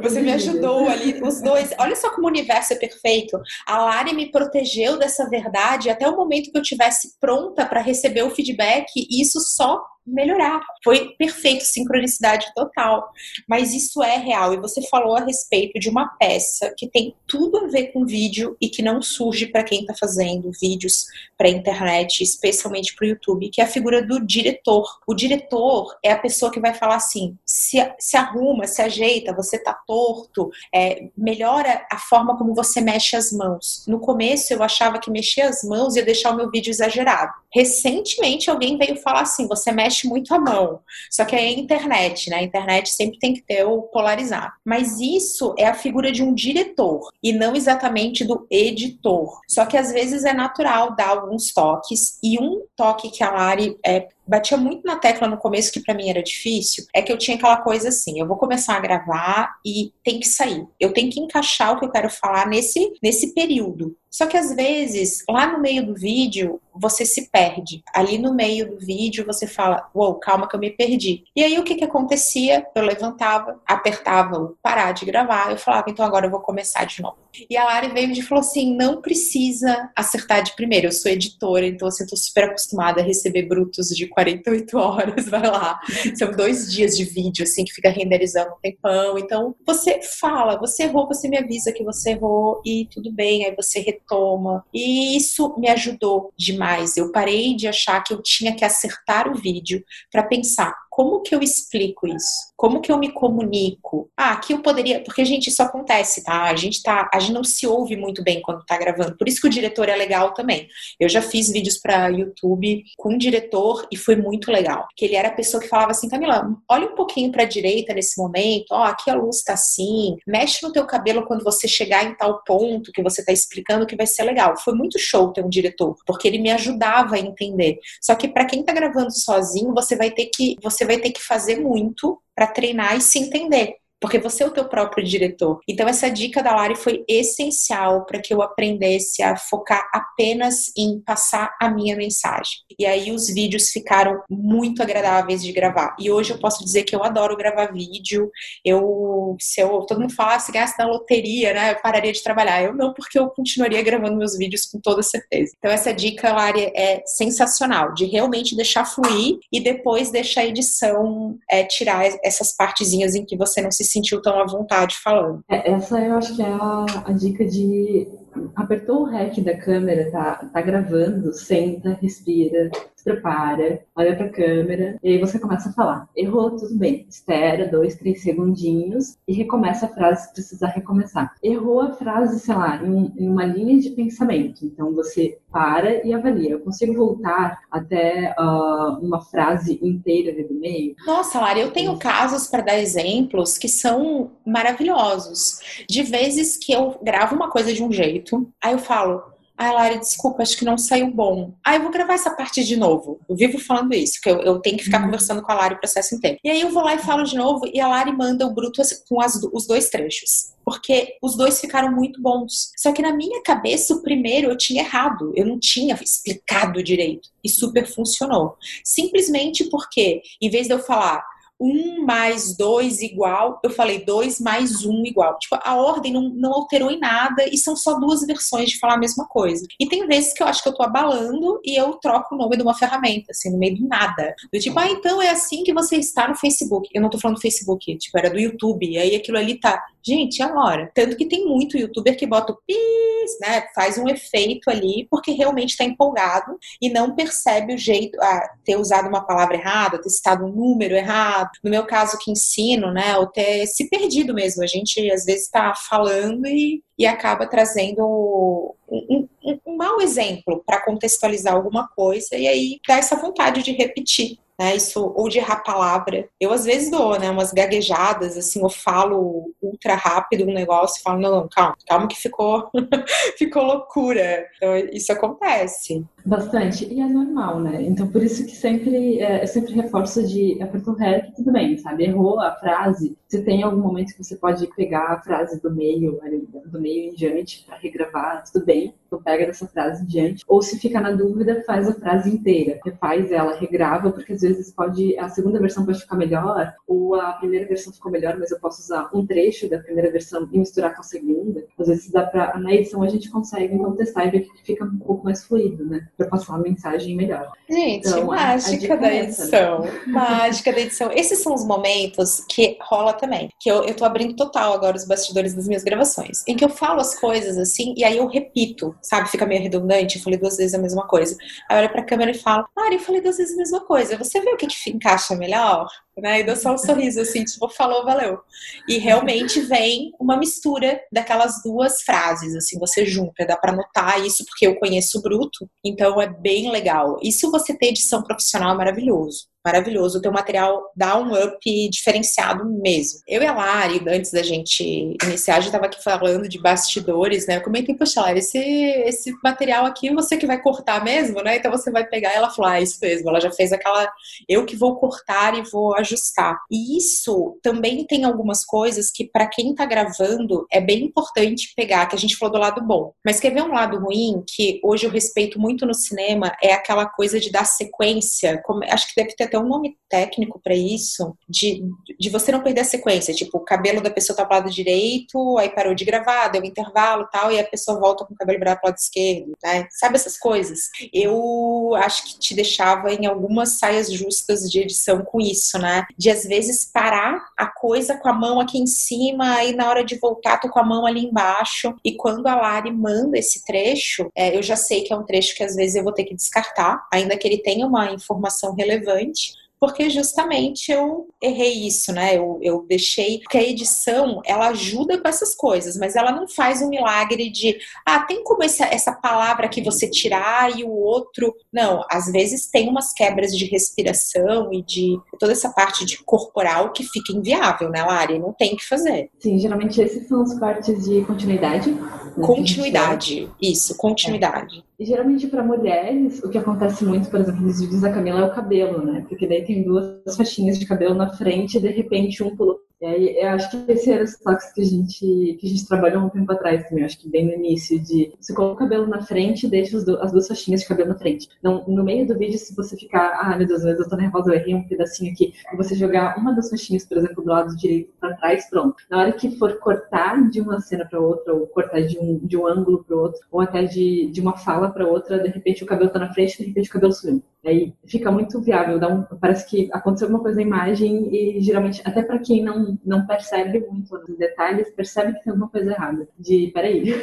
Você me ajudou ali, os dois. Olha só como o universo é perfeito. A Lari me protegeu dessa verdade até o momento que eu tivesse pronta para receber o feedback, e isso só melhorar. Foi perfeito, sincronicidade total. Mas isso é real. E você falou a respeito de uma peça que tem tudo a ver com vídeo e que não surge para quem está fazendo vídeos para internet, especialmente para o YouTube, que é a figura do diretor. O diretor é a pessoa que vai falar assim: se, se arruma, se ajeita, você está torto, é, melhora a forma como você mexe as mãos. No começo eu achava que mexer as mãos ia deixar o meu vídeo exagerado. Recentemente alguém veio falar assim: você mexe muito a mão. Só que é a internet, né? A internet sempre tem que ter o polarizar. Mas isso é a figura de um diretor e não exatamente do editor. Só que às vezes é natural dar alguns toques e um toque que a Lari é, batia muito na tecla no começo que para mim era difícil, é que eu tinha aquela coisa assim, eu vou começar a gravar e tem que sair. Eu tenho que encaixar o que eu quero falar nesse nesse período. Só que às vezes, lá no meio do vídeo, você se perde. Ali no meio do vídeo, você fala: Uou, calma que eu me perdi. E aí o que que acontecia? Eu levantava, apertava o parar de gravar, eu falava: Então agora eu vou começar de novo. E a Lari veio e falou assim: Não precisa acertar de primeiro. Eu sou editora, então assim, eu tô super acostumada a receber brutos de 48 horas. *laughs* Vai lá. São dois dias de vídeo, assim, que fica renderizando um tempão. Então você fala: Você errou, você me avisa que você errou e tudo bem. Aí você retoma. E isso me ajudou demais. Eu parei de achar que eu tinha que acertar o vídeo para pensar como que eu explico isso? Como que eu me comunico? Ah, aqui eu poderia, porque gente, isso acontece, tá? A gente tá, a gente não se ouve muito bem quando tá gravando. Por isso que o diretor é legal também. Eu já fiz vídeos para YouTube com um diretor e foi muito legal. Que ele era a pessoa que falava assim, Camila, olha um pouquinho para a direita nesse momento, ó, aqui a luz tá assim, mexe no teu cabelo quando você chegar em tal ponto que você tá explicando que vai ser legal. Foi muito show ter um diretor, porque ele me ajudava a entender. Só que para quem tá gravando sozinho, você vai ter que você vai ter que fazer muito para treinar e se entender porque você é o teu próprio diretor. Então essa dica da Lari foi essencial para que eu aprendesse a focar apenas em passar a minha mensagem. E aí os vídeos ficaram muito agradáveis de gravar. E hoje eu posso dizer que eu adoro gravar vídeo. Eu, se eu, todo mundo fala, ah, se gasta na loteria, né? Eu pararia de trabalhar. Eu não, porque eu continuaria gravando meus vídeos com toda certeza. Então essa dica, Lari, é sensacional, de realmente deixar fluir e depois deixar a edição é, tirar essas partezinhas em que você não se sentiu tão à vontade falando. É, essa eu acho que é a, a dica de apertou o REC da câmera, tá, tá gravando, senta, respira, se prepara, olha pra câmera, e aí você começa a falar. Errou, tudo bem. Espera dois, três segundinhos e recomeça a frase se precisar recomeçar. Errou a frase, sei lá, em, em uma linha de pensamento. Então você para e avalia. Eu consigo voltar até uh, uma frase inteira ali do meio? Nossa, Lara, eu tenho casos para dar exemplos que são maravilhosos. De vezes que eu gravo uma coisa de um jeito, aí eu falo, Ai, Lari, desculpa, acho que não saiu bom. Ah, eu vou gravar essa parte de novo. Eu vivo falando isso, que eu, eu tenho que ficar uhum. conversando com a Lari o processo inteiro. E aí eu vou lá e falo de novo, e a Lari manda o bruto com as, os dois trechos. Porque os dois ficaram muito bons. Só que na minha cabeça, o primeiro eu tinha errado. Eu não tinha explicado direito. E super funcionou. Simplesmente porque, em vez de eu falar, um mais dois igual, eu falei dois mais um igual. Tipo, a ordem não, não alterou em nada e são só duas versões de falar a mesma coisa. E tem vezes que eu acho que eu tô abalando e eu troco o nome de uma ferramenta, assim, no meio do nada. Do tipo, ah, então é assim que você está no Facebook. Eu não tô falando do Facebook, tipo, era do YouTube. E aí aquilo ali tá. Gente, é a hora. Tanto que tem muito youtuber que bota o pis, né? Faz um efeito ali, porque realmente tá empolgado e não percebe o jeito, a ter usado uma palavra errada, ter citado um número errado no meu caso que ensino, né, ou ter se perdido mesmo. A gente às vezes está falando e, e acaba trazendo um, um, um mau exemplo para contextualizar alguma coisa e aí dá essa vontade de repetir né? Isso, ou de errar palavra. Eu às vezes dou, né? Umas gaguejadas, assim, eu falo ultra rápido um negócio e falo, não, não, calma, calma que ficou, *laughs* ficou loucura. Então, isso acontece. Bastante, e é normal, né? Então, por isso que sempre, é, eu sempre reforço de apertar o REC, tudo bem, sabe? Errou a frase, se tem algum momento que você pode pegar a frase do meio, do meio em diante, para regravar, tudo bem, então pega dessa frase em diante. Ou se fica na dúvida, faz a frase inteira, refaz ela, regrava, porque às vezes pode, a segunda versão pode ficar melhor, ou a primeira versão ficou melhor, mas eu posso usar um trecho da primeira versão e misturar com a segunda. Às vezes dá pra, na edição a gente consegue então testar e ver que fica um pouco mais fluido, né? Para passar uma mensagem melhor. Gente, então, mágica a, a da é edição. Essa, né? Mágica da edição. Esses são os momentos que rola também. Que eu, eu tô abrindo total agora os bastidores das minhas gravações. Em que eu falo as coisas assim, e aí eu repito, sabe? Fica meio redundante, eu falei duas vezes a mesma coisa. Aí eu olho pra câmera e falo, Mari, eu falei duas vezes a mesma coisa. Você vê o que, que encaixa melhor? né? E dou só um sorriso, assim, tipo, falou, valeu. E realmente vem uma mistura daquelas duas frases, assim, você junta, dá para notar isso porque eu conheço o bruto, então é bem legal. Isso você ter edição profissional é maravilhoso maravilhoso. O teu material dá um up diferenciado mesmo. Eu e a Lari, antes da gente iniciar, a gente tava aqui falando de bastidores, né? Eu comentei, poxa, Lari, esse, esse material aqui você que vai cortar mesmo, né? Então você vai pegar. Ela falou, ah, isso mesmo. Ela já fez aquela. Eu que vou cortar e vou ajustar. E isso também tem algumas coisas que, para quem tá gravando, é bem importante pegar, que a gente falou do lado bom. Mas quer ver um lado ruim, que hoje eu respeito muito no cinema, é aquela coisa de dar sequência. Como, acho que deve ter até um nome técnico para isso, de, de você não perder a sequência. Tipo, o cabelo da pessoa tá pro lado direito, aí parou de gravar, deu um intervalo tal, e a pessoa volta com o cabelo virado pro lado esquerdo, né? Sabe essas coisas? Eu acho que te deixava em algumas saias justas de edição com isso, né? De às vezes parar a coisa com a mão aqui em cima, aí na hora de voltar, tô com a mão ali embaixo. E quando a Lari manda esse trecho, é, eu já sei que é um trecho que às vezes eu vou ter que descartar, ainda que ele tenha uma informação relevante porque justamente eu errei isso, né? Eu, eu deixei. Porque a edição, ela ajuda com essas coisas, mas ela não faz um milagre de, ah, tem como essa, essa palavra que você tirar e o outro. Não, às vezes tem umas quebras de respiração e de toda essa parte de corporal que fica inviável, né, Lari? Não tem que fazer. Sim, geralmente esses são os cortes de continuidade. Né, continuidade, isso, continuidade. É. E geralmente para mulheres, o que acontece muito, por exemplo, nos vídeos da Camila é o cabelo, né? Porque daí tem duas faixinhas de cabelo na frente e de repente um pulou e aí, eu acho que esse era os toques que a gente, que a gente trabalhou um tempo atrás também, acho que bem no início, de você coloca o cabelo na frente e deixa as duas faixinhas de cabelo na frente. Então, no meio do vídeo, se você ficar, ah, meu Deus, eu tô nervosa, eu errei um pedacinho aqui, e você jogar uma das faixinhas, por exemplo, do lado direito para trás, pronto. Na hora que for cortar de uma cena para outra, ou cortar de um, de um ângulo para outro, ou até de, de uma fala para outra, de repente o cabelo tá na frente, de repente o cabelo sumiu. Aí fica muito viável, dá um, parece que aconteceu alguma coisa na imagem e geralmente, até para quem não, não percebe muito os detalhes, percebe que tem alguma coisa errada. De, peraí.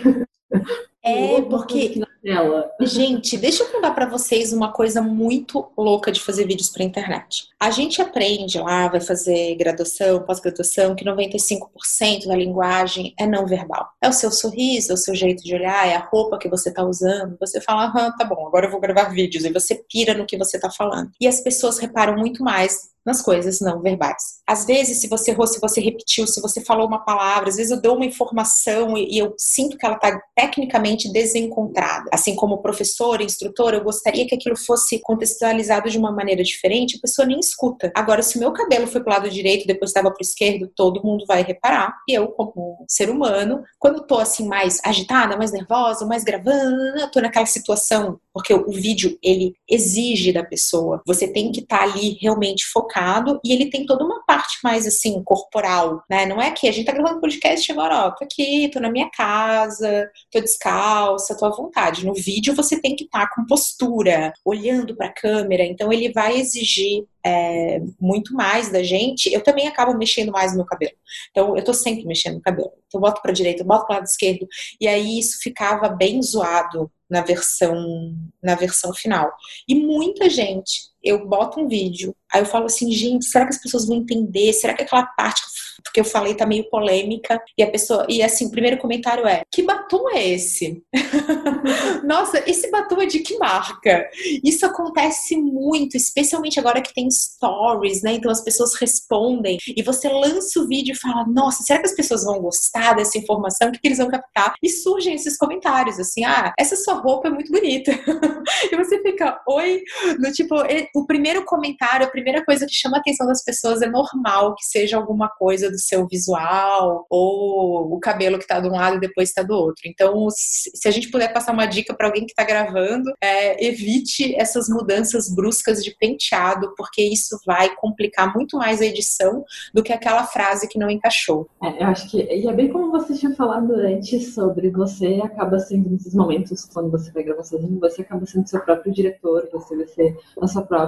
É, *laughs* porque. Gente, deixa eu contar para vocês uma coisa muito louca de fazer vídeos para internet. A gente aprende lá, vai fazer graduação, pós-graduação, que 95% da linguagem é não verbal. É o seu sorriso, é o seu jeito de olhar, é a roupa que você tá usando. Você fala, ah, tá bom, agora eu vou gravar vídeos. E você pira no que você tá falando. E as pessoas reparam muito mais nas coisas não verbais. Às vezes, se você errou, se você repetiu, se você falou uma palavra, às vezes eu dou uma informação e, eu sinto que ela está tecnicamente desencontrada. Assim como professor, instrutor, eu gostaria que aquilo fosse contextualizado de uma maneira diferente, a pessoa nem escuta. Agora, se o meu cabelo foi pro lado direito, depois estava pro esquerdo, todo mundo vai reparar. E eu, como ser humano, quando tô assim mais agitada, mais nervosa, mais gravando, tô naquela situação, porque o vídeo ele exige da pessoa. Você tem que estar tá ali realmente focado e ele tem toda uma parte mais assim, corporal, né? Não é que a gente tá gravando podcast agora, ó, tô aqui, tô na minha casa, tô descalça, tô à vontade. No vídeo você tem que estar tá com postura, olhando para a câmera, então ele vai exigir é, muito mais da gente. Eu também acabo mexendo mais no meu cabelo. Então eu tô sempre mexendo no cabelo. Então eu boto para direita, eu boto para lado esquerdo, e aí isso ficava bem zoado na versão na versão final. E muita gente, eu boto um vídeo, aí eu falo assim, gente, será que as pessoas vão entender? Será que aquela parte que eu falei tá meio polêmica? E a pessoa, e assim, o primeiro comentário é: "Que batom é esse?" *laughs* Nossa, esse batom é de que marca? Isso acontece muito, especialmente agora que tem stories, né? Então as pessoas respondem e você lança o vídeo e fala: "Nossa, será que as pessoas vão gostar dessa informação? O que, que eles vão captar?" E surgem esses comentários assim: "Ah, essa sua roupa é muito bonita. *laughs* e você fica, oi? No tipo, o primeiro comentário, a primeira coisa que chama a atenção das pessoas é normal que seja alguma coisa do seu visual ou o cabelo que tá de um lado e depois tá do outro. Então, se a gente puder passar uma dica para alguém que tá gravando, é, evite essas mudanças bruscas de penteado, porque isso vai complicar muito mais a edição do que aquela frase que não encaixou. É, eu acho que, e é bem como você tinha falado antes sobre você acaba sendo nesses momentos quando você vai gravar sozinho, você acaba sendo seu próprio diretor, você vai ser a sua própria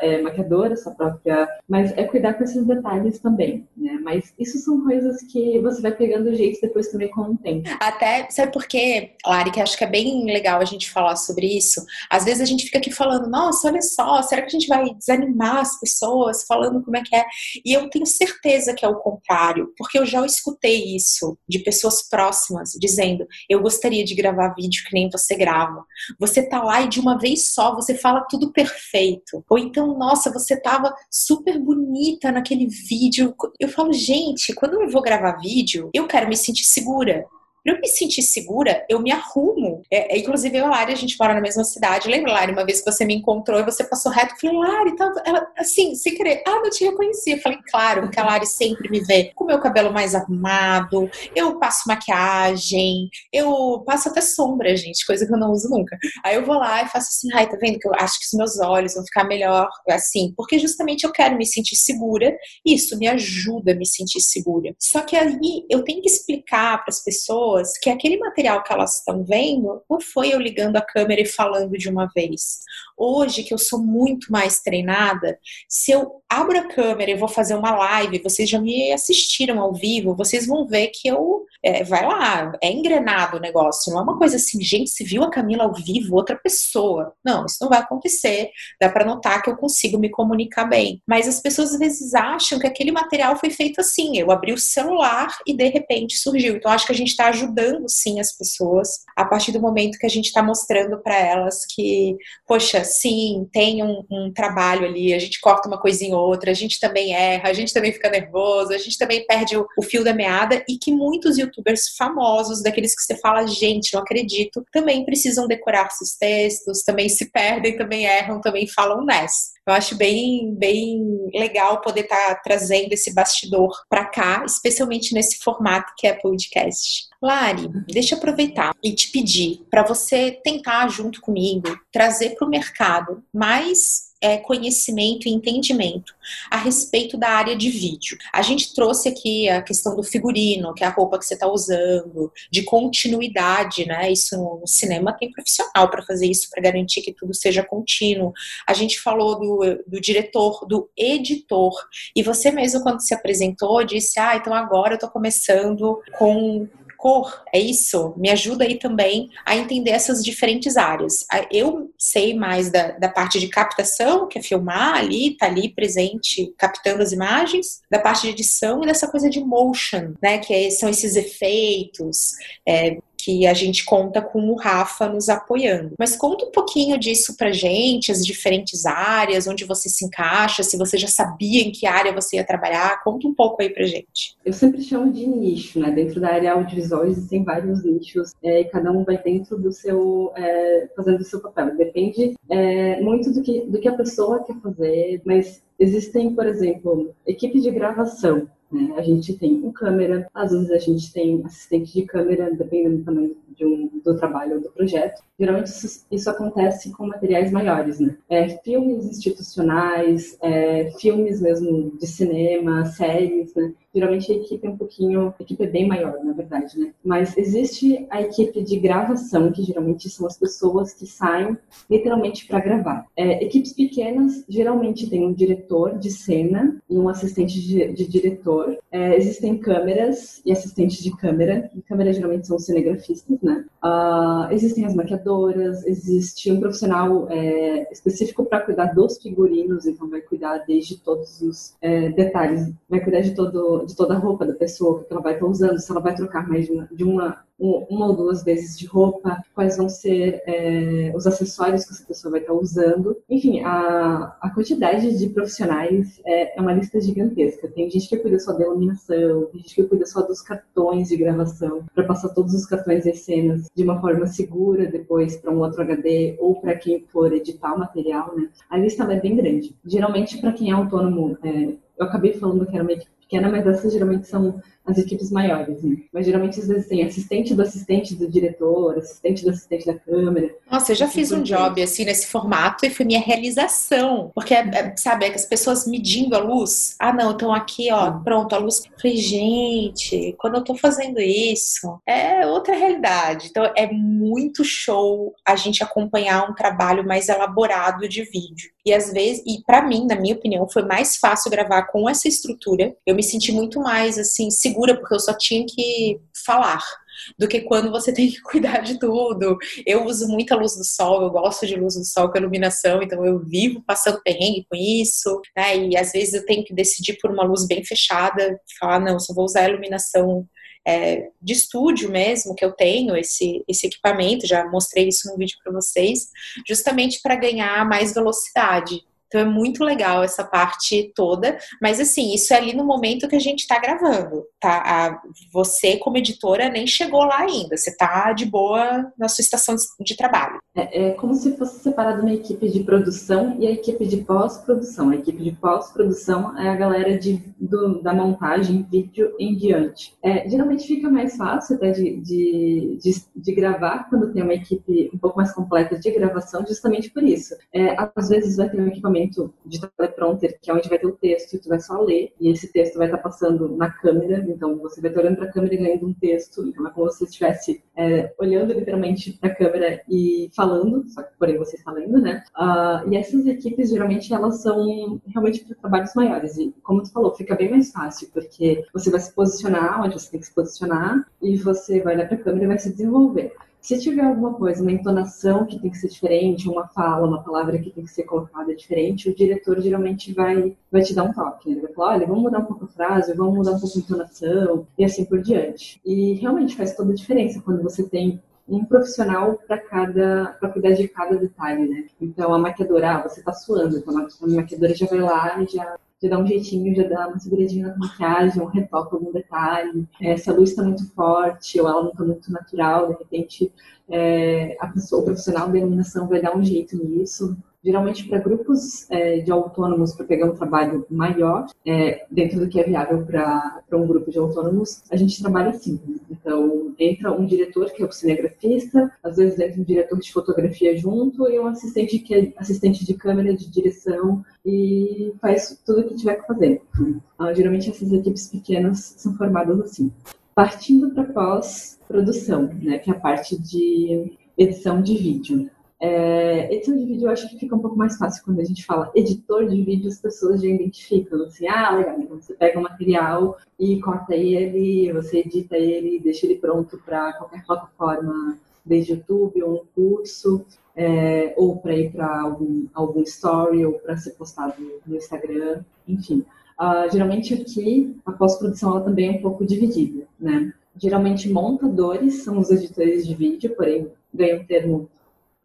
é, maquiadora, sua própria. Mas é cuidar com esses detalhes também, né? Mas isso são coisas que você vai pegando jeito depois também com o tempo. Até, sabe por quê, Lari, que acho que é bem legal a gente falar sobre isso? Às vezes a gente fica aqui falando, nossa, olha só, será que a gente vai desanimar as pessoas falando como é que é? E eu tenho certeza que é o contrário, porque eu já escutei isso de pessoas próximas dizendo, eu gostaria de gravar vídeo que nem você grava. Você tá lá e de uma vez só você fala tudo perfeito. Ou então, nossa, você tava super bonita naquele vídeo. Eu falo, gente, quando eu vou gravar vídeo, eu quero me sentir segura. Eu me sentir segura, eu me arrumo. É, é, inclusive, eu e a Lari, a gente mora na mesma cidade. Lembra, Lari, uma vez que você me encontrou e você passou reto? Eu falei, Lari, tá, ela, assim, sem querer. Ah, não te reconheci. Eu falei, claro, porque a Lari sempre me vê com o meu cabelo mais arrumado, eu passo maquiagem, eu passo até sombra, gente, coisa que eu não uso nunca. Aí eu vou lá e faço assim, ai, tá vendo que eu acho que os meus olhos vão ficar melhor assim, porque justamente eu quero me sentir segura e isso me ajuda a me sentir segura. Só que aí eu tenho que explicar para as pessoas pessoas que aquele material que elas estão vendo não foi eu ligando a câmera e falando de uma vez. Hoje, que eu sou muito mais treinada, se eu abro a câmera e vou fazer uma live, vocês já me assistiram ao vivo, vocês vão ver que eu. É, vai lá, é engrenado o negócio. Não é uma coisa assim, gente, se viu a Camila ao vivo, outra pessoa. Não, isso não vai acontecer. Dá para notar que eu consigo me comunicar bem. Mas as pessoas às vezes acham que aquele material foi feito assim. Eu abri o celular e de repente surgiu. Então, acho que a gente está ajudando sim as pessoas a partir do momento que a gente está mostrando para elas que, poxa, sim, tem um, um, trabalho ali, a gente corta uma coisinha ou outra, a gente também erra, a gente também fica nervoso, a gente também perde o, o fio da meada e que muitos youtubers famosos, daqueles que você fala, gente, não acredito, também precisam decorar seus textos, também se perdem, também erram, também falam nessa. Eu acho bem, bem legal poder estar tá trazendo esse bastidor para cá, especialmente nesse formato que é podcast. Lari, deixa eu aproveitar e te pedir para você tentar, junto comigo, trazer para o mercado mais é, conhecimento e entendimento a respeito da área de vídeo. A gente trouxe aqui a questão do figurino, que é a roupa que você está usando, de continuidade, né? Isso no cinema tem profissional para fazer isso, para garantir que tudo seja contínuo. A gente falou do, do diretor, do editor, e você mesmo, quando se apresentou, disse: Ah, então agora eu estou começando com cor, é isso? Me ajuda aí também a entender essas diferentes áreas. Eu sei mais da, da parte de captação, que é filmar ali, tá ali presente, captando as imagens, da parte de edição e dessa coisa de motion, né? Que é, são esses efeitos, é, que a gente conta com o Rafa nos apoiando. Mas conta um pouquinho disso pra gente, as diferentes áreas, onde você se encaixa, se você já sabia em que área você ia trabalhar, conta um pouco aí pra gente. Eu sempre chamo de nicho, né? Dentro da área audiovisual existem vários nichos é, e cada um vai dentro do seu, é, fazendo o seu papel. Depende é, muito do que, do que a pessoa quer fazer, mas existem, por exemplo, equipes de gravação né? A gente tem um câmera, às vezes a gente tem assistente de câmera, dependendo do tamanho de um, do trabalho ou do projeto. Geralmente isso, isso acontece com materiais maiores, né? É, filmes institucionais, é, filmes mesmo de cinema, séries, né? Geralmente a equipe é um pouquinho, a equipe é bem maior, na verdade, né? Mas existe a equipe de gravação, que geralmente são as pessoas que saem literalmente para gravar. É, equipes pequenas geralmente tem um diretor de cena e um assistente de, de diretor. É, existem câmeras e assistentes de câmera. Câmeras geralmente são cinegrafistas, né? Uh, existem as maquiadoras, existe um profissional é, específico para cuidar dos figurinos, então vai cuidar desde todos os é, detalhes, vai cuidar de todo de toda a roupa da pessoa que ela vai estar usando, se ela vai trocar mais de uma, de uma uma ou duas vezes de roupa, quais vão ser é, os acessórios que essa pessoa vai estar usando. Enfim, a, a quantidade de profissionais é, é, uma lista gigantesca. Tem gente que cuida só da iluminação, tem gente que cuida só dos cartões de gravação, para passar todos os cartões e cenas de uma forma segura depois para um outro HD ou para quem for editar o material, né? A lista é bem grande. Geralmente, para quem é autônomo, é, eu acabei falando que era uma equipe pequena, mas essas geralmente são as equipes maiores, né? Mas geralmente às vezes tem assistente do assistente do diretor, assistente do assistente da câmera. Nossa, eu já fiz um job assim nesse formato e foi minha realização. Porque, é, é, sabe, é que as pessoas medindo a luz. Ah, não, então aqui, ó, pronto, a luz. Eu falei, gente, quando eu tô fazendo isso, é outra realidade. Então é muito show a gente acompanhar um trabalho mais elaborado de vídeo. E às vezes, e para mim, na minha opinião, foi mais fácil gravar com essa estrutura. Eu me senti muito mais assim segura porque eu só tinha que falar do que quando você *laughs* tem que cuidar de tudo. Eu uso muita luz do sol, eu gosto de luz do sol com iluminação, então eu vivo passando perrengue com isso, né? E às vezes eu tenho que decidir por uma luz bem fechada, falar, não, só vou usar a iluminação é, de estúdio mesmo, que eu tenho esse, esse equipamento, já mostrei isso no vídeo para vocês, justamente para ganhar mais velocidade. Então é muito legal essa parte toda, mas assim, isso é ali no momento que a gente está gravando, tá? A, você, como editora, nem chegou lá ainda, você está de boa na sua estação de trabalho. É, é como se fosse separado uma equipe de produção e a equipe de pós-produção. A equipe de pós-produção é a galera de, do, da montagem, vídeo em diante. É, geralmente fica mais fácil até de, de, de, de, gravar quando tem uma equipe um pouco mais completa de gravação, justamente por isso. É, às vezes vai ter um equipamento de teleprompter, que é onde vai ter o texto e tu vai só ler, e esse texto vai estar passando na câmera, então você vai estar olhando para a câmera e lendo um texto, então é como se você estivesse é, olhando literalmente para a câmera e falando, só que porém você está lendo, né? Uh, e essas equipes, geralmente, elas são realmente para trabalhos maiores, e como tu falou, fica bem mais fácil, porque você vai se posicionar onde você tem que se posicionar, e você vai olhar para a câmera e vai se desenvolver. Se tiver alguma coisa, uma entonação que tem que ser diferente, uma fala, uma palavra que tem que ser colocada diferente, o diretor geralmente vai, vai te dar um toque. Ele vai falar, olha, vamos mudar um pouco a frase, vamos mudar um pouco a entonação, e assim por diante. E realmente faz toda a diferença quando você tem um profissional para cada para cuidar de cada detalhe, né? Então a maquiadora, ah, você tá suando, então a maquiadora já vai lá e já já dá um jeitinho, já dá uma seguradinha na maquiagem, um retoque algum detalhe. É, se a luz está muito forte ou ela não está muito natural, de repente é, a pessoa, o profissional da iluminação vai dar um jeito nisso. Geralmente, para grupos é, de autônomos, para pegar um trabalho maior, é, dentro do que é viável para um grupo de autônomos, a gente trabalha assim. Né? Então, entra um diretor, que é o cinegrafista, às vezes entra um diretor de fotografia junto e um assistente que é assistente de câmera, de direção e faz tudo o que tiver que fazer. Uh, geralmente, essas equipes pequenas são formadas assim. Partindo para pós-produção, né, que é a parte de edição de vídeo. É, edição de vídeo eu acho que fica um pouco mais fácil quando a gente fala editor de vídeo, as pessoas já identificam assim, ah, legal, então você pega o material e corta ele, você edita ele, deixa ele pronto para qualquer plataforma, desde YouTube ou um curso, é, ou para ir para algum, algum story ou para ser postado no Instagram, enfim. Uh, geralmente aqui a pós-produção ela também é um pouco dividida, né? Geralmente montadores são os editores de vídeo, porém ganha um termo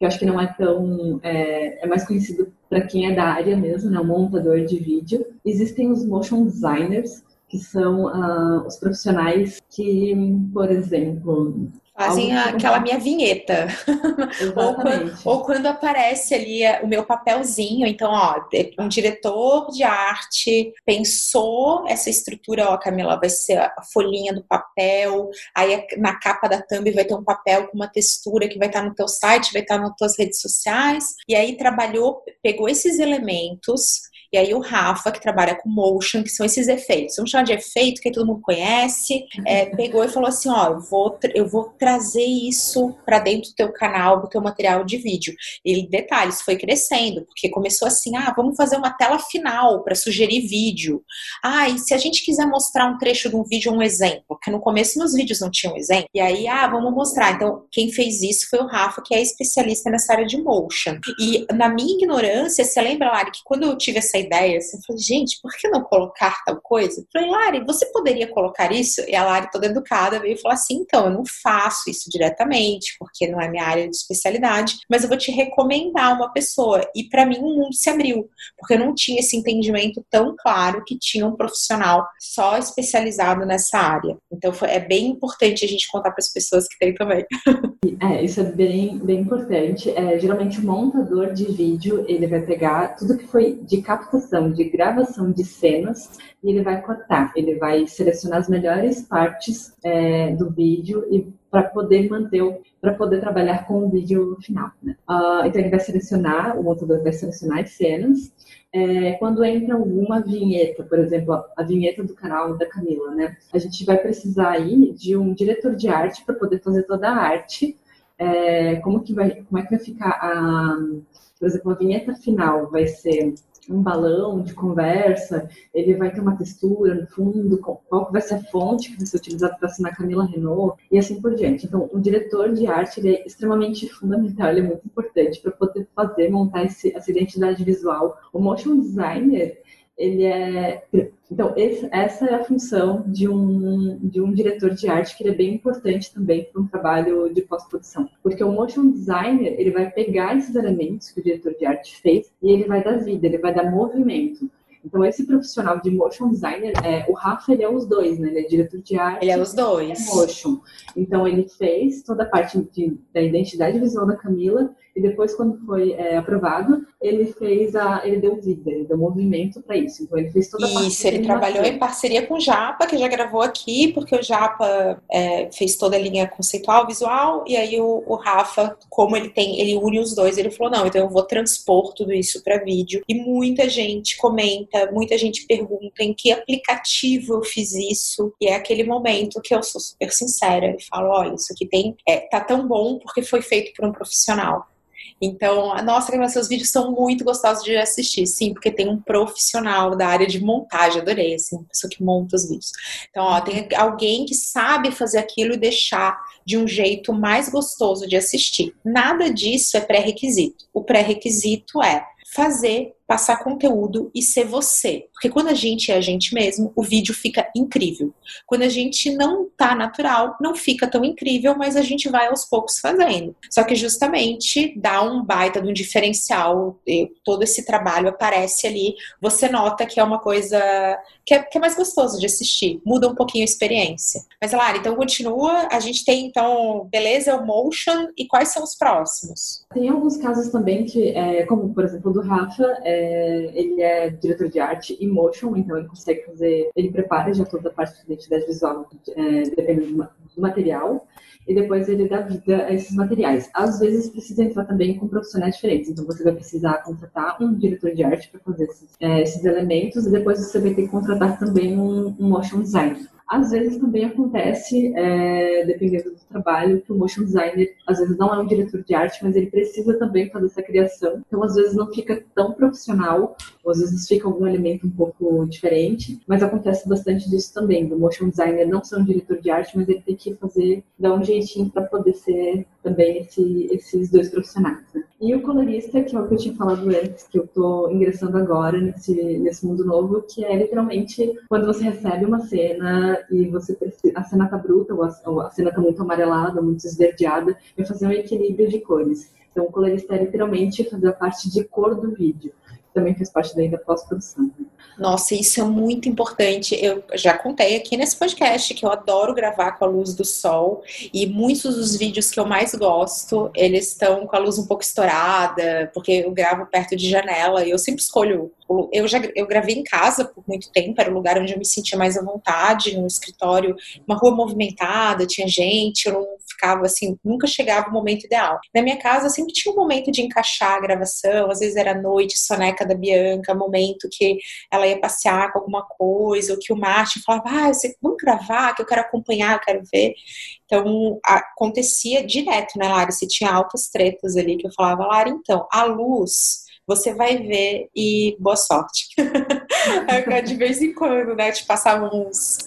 que eu acho que não é tão. É, é mais conhecido para quem é da área mesmo, né? O montador de vídeo. Existem os motion designers, que são uh, os profissionais que, por exemplo, Fazem aquela minha vinheta. *laughs* ou, quando, ou, quando, aparece ali o meu papelzinho. Então, ó, um diretor de arte pensou essa estrutura, ó, Camila, vai ser a folhinha do papel, aí na capa da thumb vai ter um papel com uma textura que vai estar no teu site, vai estar nas tuas redes sociais. E aí trabalhou, pegou esses elementos e aí o Rafa, que trabalha com motion, que são esses efeitos, vamos chamar de efeito, que todo mundo conhece, é, *laughs* pegou e falou assim, ó, eu vou, eu vou trazer isso para dentro do teu canal, do teu material de vídeo. E detalhes, foi crescendo, porque começou assim, ah, vamos fazer uma tela final para sugerir vídeo. Ah, e se a gente quiser mostrar um trecho de um vídeo, um exemplo, porque no começo nos vídeos não tinha um exemplo, e aí, ah, vamos mostrar. Então, quem fez isso foi o Rafa, que é especialista nessa área de motion. E na minha ignorância, você lembra, Lari, que quando eu tive essa ideia, assim, eu falei, gente, por que não colocar tal coisa? Eu falei, Lari, você poderia colocar isso? E a Lari, toda educada, veio falar assim, então, eu não faço isso diretamente, porque não é minha área de especialidade, mas eu vou te recomendar uma pessoa. E para mim, o mundo se abriu, porque eu não tinha esse entendimento tão claro que tinha um profissional só especializado nessa área. Então, foi, é bem importante a gente contar para as pessoas que tem também. *laughs* É, isso é bem, bem importante. É, geralmente, o montador de vídeo, ele vai pegar tudo que foi de captação captação, de gravação de cenas e ele vai cortar, ele vai selecionar as melhores partes é, do vídeo e para poder manter, para poder trabalhar com o vídeo final. Né? Uh, então ele vai selecionar, o montador vai selecionar as cenas. É, quando entra alguma vinheta, por exemplo, a vinheta do canal da Camila, né? A gente vai precisar aí de um diretor de arte para poder fazer toda a arte. É, como que vai, como é que vai ficar a, por exemplo, a vinheta final vai ser um balão de conversa, ele vai ter uma textura no fundo, qual vai ser a fonte que vai ser utilizada para assinar Camila Renault e assim por diante. Então, o diretor de arte ele é extremamente fundamental, ele é muito importante para poder fazer, montar esse, essa identidade visual. O motion designer, ele é então, esse, essa é a função de um, de um diretor de arte, que ele é bem importante também para um trabalho de pós-produção. Porque o motion designer, ele vai pegar esses elementos que o diretor de arte fez e ele vai dar vida, ele vai dar movimento. Então, esse profissional de motion designer, é, o Rafa, ele é os dois, né? Ele é diretor de arte. Ele é os dois. É motion. Então, ele fez toda a parte de, da identidade visual da Camila e depois, quando foi é, aprovado, ele fez a. ele deu vida, ele deu movimento para isso. Então ele fez toda a parte. Isso, ele trabalhou em parceria com o Japa, que já gravou aqui, porque o Japa é, fez toda a linha conceitual, visual, e aí o, o, Rafa, como ele tem, ele une os dois, ele falou: não, então eu vou transpor tudo isso para vídeo. E muita gente comenta, muita gente pergunta em que aplicativo eu fiz isso. E é aquele momento que eu sou super sincera e falo: olha, isso aqui tem. É, tá tão bom porque foi feito por um profissional. Então, nossa, Camila, seus vídeos são muito gostosos de assistir. Sim, porque tem um profissional da área de montagem, adorei, assim, uma pessoa que monta os vídeos. Então, ó, tem alguém que sabe fazer aquilo e deixar de um jeito mais gostoso de assistir. Nada disso é pré-requisito. O pré-requisito é fazer passar conteúdo e ser você. Porque quando a gente é a gente mesmo, o vídeo fica incrível. Quando a gente não tá natural, não fica tão incrível, mas a gente vai aos poucos fazendo. Só que justamente dá um baita de um diferencial, todo esse trabalho aparece ali, você nota que é uma coisa que é, que é mais gostoso de assistir, muda um pouquinho a experiência. Mas, Lara, então continua, a gente tem então, beleza, o motion, e quais são os próximos? Tem alguns casos também que, é, como por exemplo do Rafa, é, ele é diretor de arte e motion, então ele consegue fazer, ele prepara já toda a parte de identidade visual, é, dependendo do, do material, e depois ele dá vida a esses materiais. Às vezes precisa entrar também com profissionais diferentes, então você vai precisar contratar um diretor de arte para fazer esses, é, esses, elementos, e depois você vai ter que contratar também um, um motion designer. Às vezes também acontece, é, dependendo do trabalho, que o motion designer, às vezes não é um diretor de arte, mas ele precisa também fazer essa criação. Então, às vezes não fica tão profissional, às vezes fica algum elemento um pouco diferente, mas acontece bastante disso também, do motion designer não ser um diretor de arte, mas ele tem que fazer, dar um jeitinho para poder ser também esse, esses dois profissionais. Né? E o colorista, que é o que eu tinha falado antes, que eu estou ingressando agora nesse, nesse mundo novo, que é literalmente quando você recebe uma cena e você precisa, a cena tá bruta, ou a, ou a cena tá muito amarelada, muito esverdeada, e fazer um equilíbrio de cores. Então, o colorista é literalmente fazer a parte de cor do vídeo também faz parte daí da pós-produção. Nossa, isso é muito importante. Eu já contei aqui nesse podcast que eu adoro gravar com a luz do sol e muitos dos vídeos que eu mais gosto, eles estão com a luz um pouco estourada, porque eu gravo perto de janela e eu sempre escolho eu já eu gravei em casa por muito tempo, era o lugar onde eu me sentia mais à vontade, no escritório, uma rua movimentada, tinha gente, eu não ficava assim, nunca chegava o momento ideal. Na minha casa sempre tinha um momento de encaixar a gravação, às vezes era noite, soneca da Bianca, momento que ela ia passear com alguma coisa, ou que o Martin falava, ah, você, vamos gravar, que eu quero acompanhar, eu quero ver. Então, acontecia direto, né, Lara? Se tinha altas tretas ali, que eu falava, Lara, então, a luz você vai ver e boa sorte. *laughs* de vez em quando, né, te passavam uns,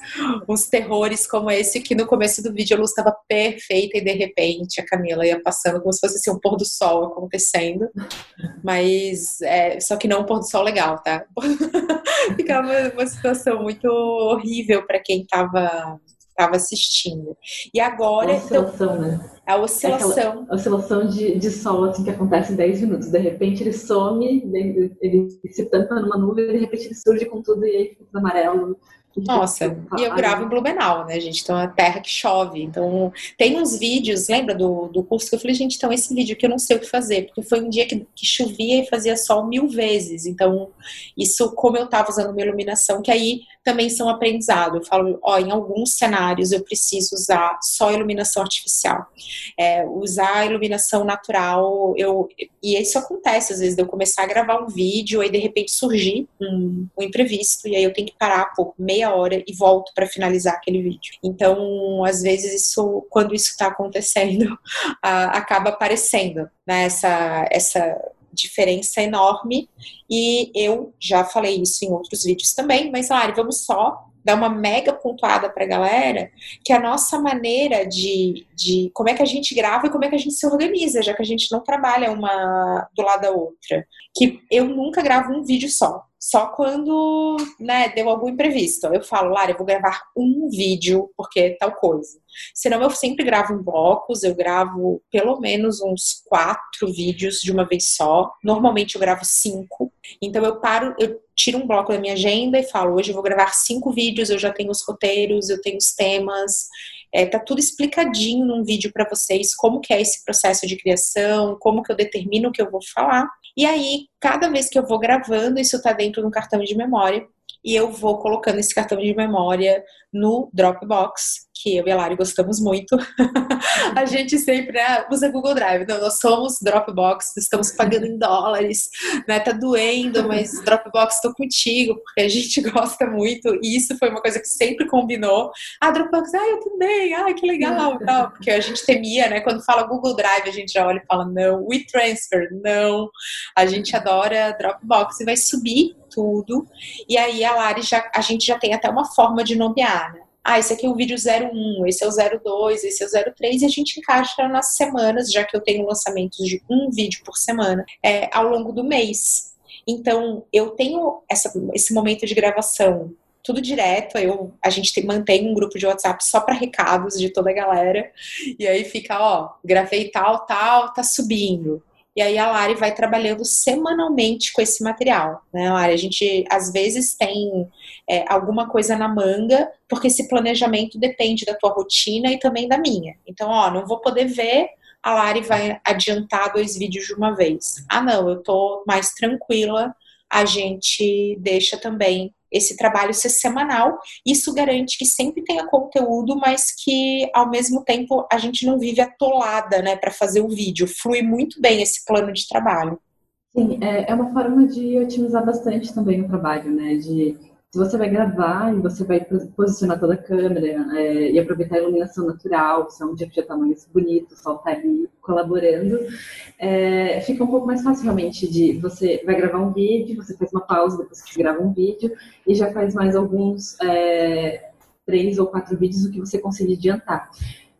uns terrores como esse que no começo do vídeo a luz estava perfeita e de repente a Camila ia passando como se fosse assim, um pôr do sol acontecendo, mas é, só que não um pôr do sol legal, tá? *laughs* Ficava uma, uma situação muito horrível para quem estava estava assistindo. E agora. A oscilação, então, né? A oscilação. a oscilação de, de sol, assim, que acontece em 10 minutos. De repente ele some, ele, se tampa numa nuvem, de repente ele surge com tudo e aí fica tudo amarelo. Nossa, e eu gravo em Blumenau, né, gente? Então é terra que chove. Então tem uns vídeos, lembra do, do curso que eu falei, gente, então esse vídeo que eu não sei o que fazer, porque foi um dia que, que chovia e fazia sol mil vezes. Então, isso, como eu tava usando uma iluminação, que aí também são aprendizado. Eu falo, ó, em alguns cenários eu preciso usar só iluminação artificial. É, usar iluminação natural, eu, e isso acontece, às vezes, de eu começar a gravar um vídeo e de repente surgir um, um imprevisto, e aí eu tenho que parar por meia hora e volto para finalizar aquele vídeo. Então, às vezes, isso, quando isso está acontecendo, *laughs* acaba aparecendo, né, essa, essa diferença enorme E eu já falei isso em outros vídeos também, mas Lari, vamos só dar uma mega pontuada para a galera, que a nossa maneira de, de como é que a gente grava e como é que a gente se organiza, já que a gente não trabalha uma do lado da outra. Que eu nunca gravo um vídeo só. Só quando, né, deu algum imprevisto. Eu falo, Lara, eu vou gravar um vídeo porque é tal coisa. Senão eu sempre gravo em blocos, eu gravo pelo menos uns quatro vídeos de uma vez só. Normalmente eu gravo cinco. Então eu paro, eu tiro um bloco da minha agenda e falo, hoje eu vou gravar cinco vídeos, eu já tenho os roteiros, eu tenho os temas, é, tá tudo explicadinho num vídeo para vocês, como que é esse processo de criação, como que eu determino o que eu vou falar. E aí, cada vez que eu vou gravando, isso tá dentro de um cartão de memória e eu vou colocando esse cartão de memória no Dropbox, que eu e a Lari gostamos muito. *laughs* a gente sempre né, usa Google Drive. Não, nós somos Dropbox, estamos pagando em dólares, né? Tá doendo, mas *laughs* Dropbox estou contigo, porque a gente *laughs* gosta muito. E isso foi uma coisa que sempre combinou. Ah, Dropbox, ah, eu também, ah, que legal, tal. Porque a gente temia, né? Quando fala Google Drive, a gente já olha e fala, não, WeTransfer, não. A gente adora Dropbox e vai subir tudo. E aí a Lari já, a gente já tem até uma forma de nomear, né? Ah, esse aqui é o vídeo 01, esse é o 02, esse é o 03, e a gente encaixa nas semanas, já que eu tenho lançamentos de um vídeo por semana, é, ao longo do mês. Então, eu tenho essa, esse momento de gravação tudo direto. Eu, a gente tem, mantém um grupo de WhatsApp só para recados de toda a galera. E aí fica, ó, gravei tal, tal, tá subindo. E aí a Lari vai trabalhando semanalmente com esse material, né, Lari? A gente às vezes tem é, alguma coisa na manga, porque esse planejamento depende da tua rotina e também da minha. Então, ó, não vou poder ver, a Lari vai adiantar dois vídeos de uma vez. Ah, não, eu tô mais tranquila, a gente deixa também esse trabalho ser semanal. Isso garante que sempre tenha conteúdo, mas que ao mesmo tempo a gente não vive atolada, né, para fazer o vídeo. Flui muito bem esse plano de trabalho. Sim, é, é uma forma de otimizar bastante também o trabalho, né? De se você vai gravar e você vai posicionar toda a câmera é, e aproveitar a iluminação natural, se é um dia que já está mais bonito, o sol está ali colaborando, é, fica um pouco mais fácil realmente de você vai gravar um vídeo, você faz uma pausa depois que grava um vídeo e já faz mais alguns é, três ou quatro vídeos o que você conseguir adiantar.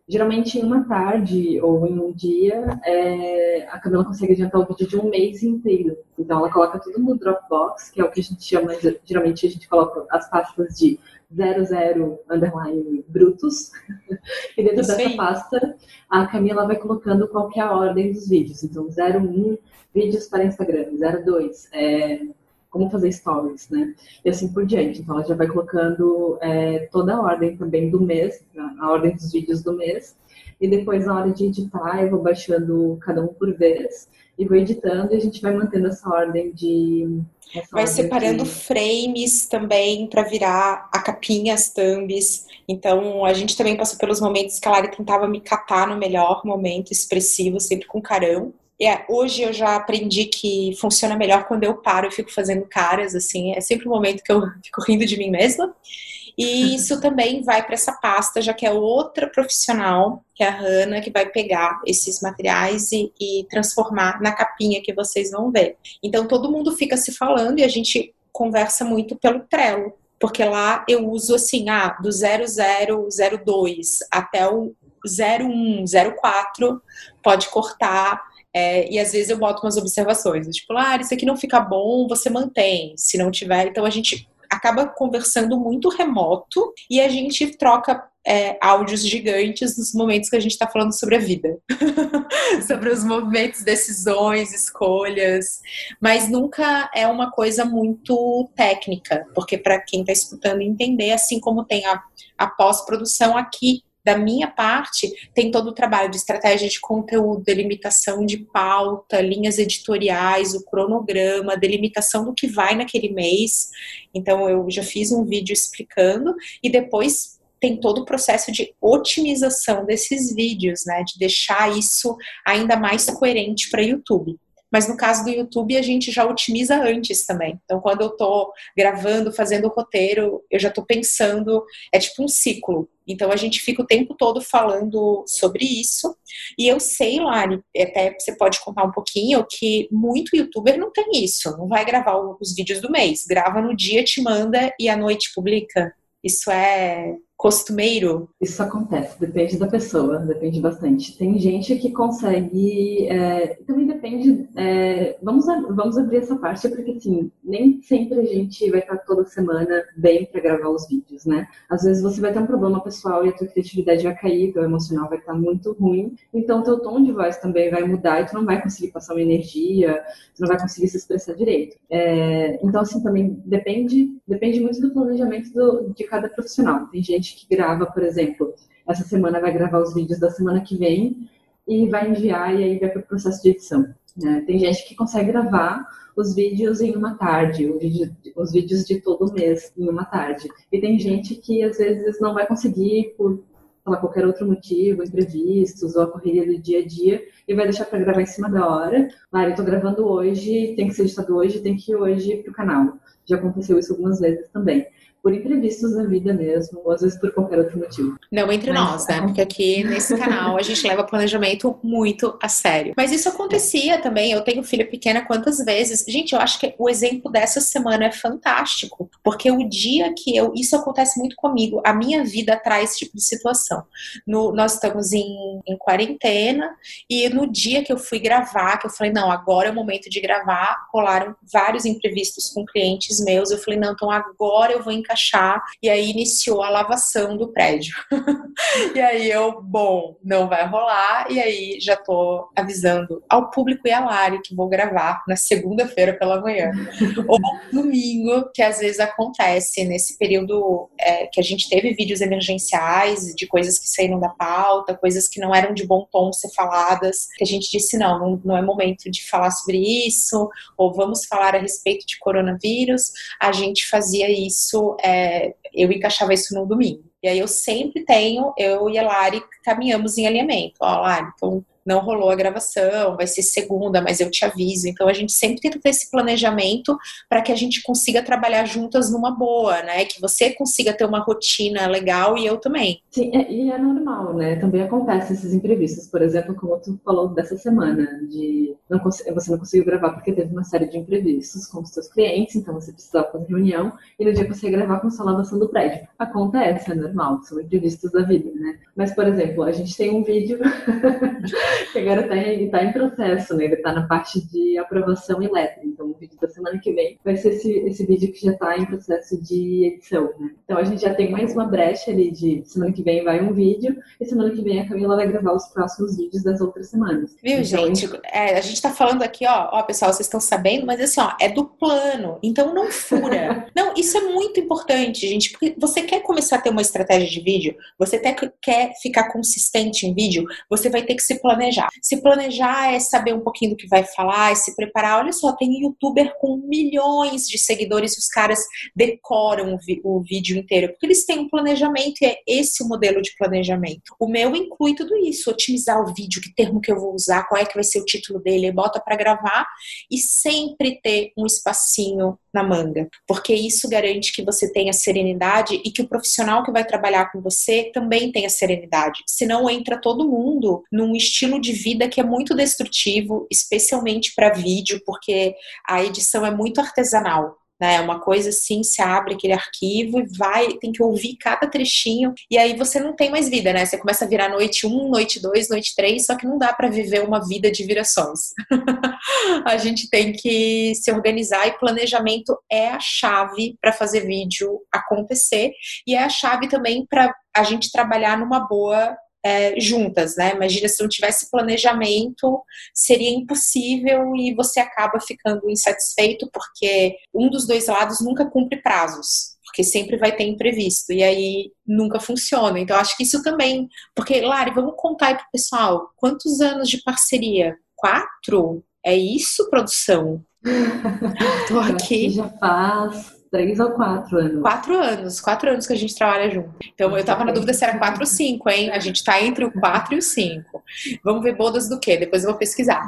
Geralmente em uma tarde ou em um dia, é, a Camila consegue adiantar o vídeo de um mês inteiro. Então ela coloca tudo no Dropbox, que é o que a gente chama, geralmente a gente coloca as pastas de 00 underline brutos. *laughs* e dentro Isso dessa pasta, a Camila vai colocando qual é a ordem dos vídeos. Então 01 vídeos para Instagram, 02 é, como fazer stories, né? E assim por diante. Então, ela já vai colocando é, toda a ordem também do mês, a ordem dos vídeos do mês. E depois, na hora de editar, eu vou baixando cada um por vez e vou editando e a gente vai mantendo essa ordem de. Essa vai ordem separando de... frames também para virar a capinha, as thumbs. Então, a gente também passou pelos momentos que a Lari tentava me catar no melhor momento expressivo, sempre com carão. É, hoje eu já aprendi que funciona melhor quando eu paro e fico fazendo caras, assim, é sempre o um momento que eu *laughs* fico rindo de mim mesma. E *laughs* isso também vai para essa pasta, já que é outra profissional, que é a Hanna, que vai pegar esses materiais e, e transformar na capinha que vocês vão ver. Então todo mundo fica se falando e a gente conversa muito pelo Trello, porque lá eu uso assim, ah, do 0002 até o 01, 04, pode cortar é, e às vezes eu boto umas observações, tipo, ah, isso aqui não fica bom, você mantém. Se não tiver, então a gente acaba conversando muito remoto e a gente troca é, áudios gigantes nos momentos que a gente está falando sobre a vida, *laughs* sobre os movimentos, decisões, escolhas, mas nunca é uma coisa muito técnica, porque para quem está escutando entender, assim como tem a, a pós-produção aqui da minha parte, tem todo o trabalho de estratégia de conteúdo, delimitação de pauta, linhas editoriais, o cronograma, delimitação do que vai naquele mês. Então, eu já fiz um vídeo explicando e depois tem todo o processo de otimização desses vídeos, né? De deixar isso ainda mais coerente para YouTube. Mas no caso do YouTube, a gente já otimiza antes também. Então, quando eu tô gravando, fazendo o roteiro, eu já tô pensando, é tipo um ciclo. Então a gente fica o tempo todo falando sobre isso. E eu sei, Lari, até você pode contar um pouquinho, que muito youtuber não tem isso. Não vai gravar os vídeos do mês. Grava no dia, te manda e à noite publica. Isso é costumeiro? Isso acontece, depende da pessoa, depende bastante. Tem gente que consegue, é, também depende, é, vamos, vamos abrir essa parte, porque assim, nem sempre a gente vai estar toda semana bem para gravar os vídeos, né? Às vezes você vai ter um problema pessoal e a tua criatividade vai cair, teu emocional vai estar muito ruim, então teu tom de voz também vai mudar e tu não vai conseguir passar uma energia, tu não vai conseguir se expressar direito. É, então assim, também depende, depende muito do planejamento do, de cada profissional. Tem gente gente que grava, por exemplo, essa semana vai gravar os vídeos da semana que vem e vai enviar e aí vai para o processo de edição. Né? Tem gente que consegue gravar os vídeos em uma tarde, os vídeos de todo mês em uma tarde. E tem gente que às vezes não vai conseguir por qualquer outro motivo, imprevistos ou a correria do dia a dia, e vai deixar para gravar em cima da hora. Ah, eu estou gravando hoje, tem que ser editado hoje, tem que ir hoje para o canal. Já aconteceu isso algumas vezes também por imprevistos da vida mesmo, ou às vezes por qualquer outro motivo. Não entre Mas, nós, né? Porque aqui nesse canal a gente leva planejamento muito a sério. Mas isso acontecia também. Eu tenho filha pequena quantas vezes? Gente, eu acho que o exemplo dessa semana é fantástico, porque o dia que eu. Isso acontece muito comigo. A minha vida traz esse tipo de situação. No, nós estamos em, em quarentena e no dia que eu fui gravar, que eu falei, não, agora é o momento de gravar, rolaram vários imprevistos com clientes meus. Eu falei, não, então agora eu vou encaixar encaixar, e aí iniciou a lavação do prédio. *laughs* e aí eu, bom, não vai rolar, e aí já tô avisando ao público e a Lari que vou gravar na segunda-feira pela manhã, *laughs* ou domingo, que às vezes acontece nesse período é, que a gente teve vídeos emergenciais de coisas que saíram da pauta, coisas que não eram de bom tom ser faladas, que a gente disse não, não, não é momento de falar sobre isso, ou vamos falar a respeito de coronavírus, a gente fazia isso é, eu encaixava isso no domingo. E aí eu sempre tenho, eu e a Lari caminhamos em alinhamento. Ó, Lari, então não rolou a gravação, vai ser segunda, mas eu te aviso. Então a gente sempre tenta ter esse planejamento para que a gente consiga trabalhar juntas numa boa, né? Que você consiga ter uma rotina legal e eu também. Sim, é, e é normal, né? Também acontece esses imprevistos. Por exemplo, como tu falou dessa semana, de não você não conseguiu gravar porque teve uma série de imprevistos com os seus clientes, então você precisava fazer reunião e no dia que você ia gravar com a lavação do prédio. Acontece, é normal, são imprevistos da vida, né? Mas, por exemplo, a gente tem um vídeo *laughs* *laughs* *laughs* agora está em, tá em processo, né? Ele está na parte de aprovação e letra. Então, o vídeo da semana que vem vai ser esse, esse vídeo que já está em processo de edição, né? Então, a gente já tem mais uma brecha ali de semana que vem vai um vídeo e semana que vem a Camila vai gravar os próximos vídeos das outras semanas. Viu, então, gente? É, a gente está falando aqui, ó, ó, pessoal, vocês estão sabendo, mas assim, ó, é do plano. Então, não fura. *laughs* não, isso é muito importante, gente, porque você quer começar a ter uma estratégia de vídeo, você até quer ficar consistente em vídeo, você vai ter que se planejar planejar. Se planejar é saber um pouquinho do que vai falar, é se preparar. Olha só, tem youtuber com milhões de seguidores e os caras decoram o, o vídeo inteiro, porque eles têm um planejamento e é esse o modelo de planejamento. O meu inclui tudo isso, otimizar o vídeo, que termo que eu vou usar, qual é que vai ser o título dele, bota para gravar e sempre ter um espacinho na manga, porque isso garante que você tenha serenidade e que o profissional que vai trabalhar com você também tenha serenidade. Senão entra todo mundo num estilo de vida que é muito destrutivo, especialmente para vídeo, porque a edição é muito artesanal né? É uma coisa assim, se abre aquele arquivo e vai, tem que ouvir cada trechinho, e aí você não tem mais vida, né? Você começa a virar noite um, noite dois, noite três, só que não dá para viver uma vida de virações. *laughs* a gente tem que se organizar e planejamento é a chave para fazer vídeo acontecer e é a chave também para a gente trabalhar numa boa é, juntas, né? Imagina se não tivesse planejamento, seria impossível e você acaba ficando insatisfeito porque um dos dois lados nunca cumpre prazos, porque sempre vai ter imprevisto e aí nunca funciona. Então acho que isso também, porque Lari, vamos contar aí pro pessoal, quantos anos de parceria? Quatro? É isso, produção? *laughs* Tô aqui. Já faz três ou quatro anos? Quatro anos, quatro anos que a gente trabalha junto. Então eu tava na dúvida se era quatro ou cinco, hein? A gente tá entre o quatro e o cinco. Vamos ver bodas do quê? Depois eu vou pesquisar.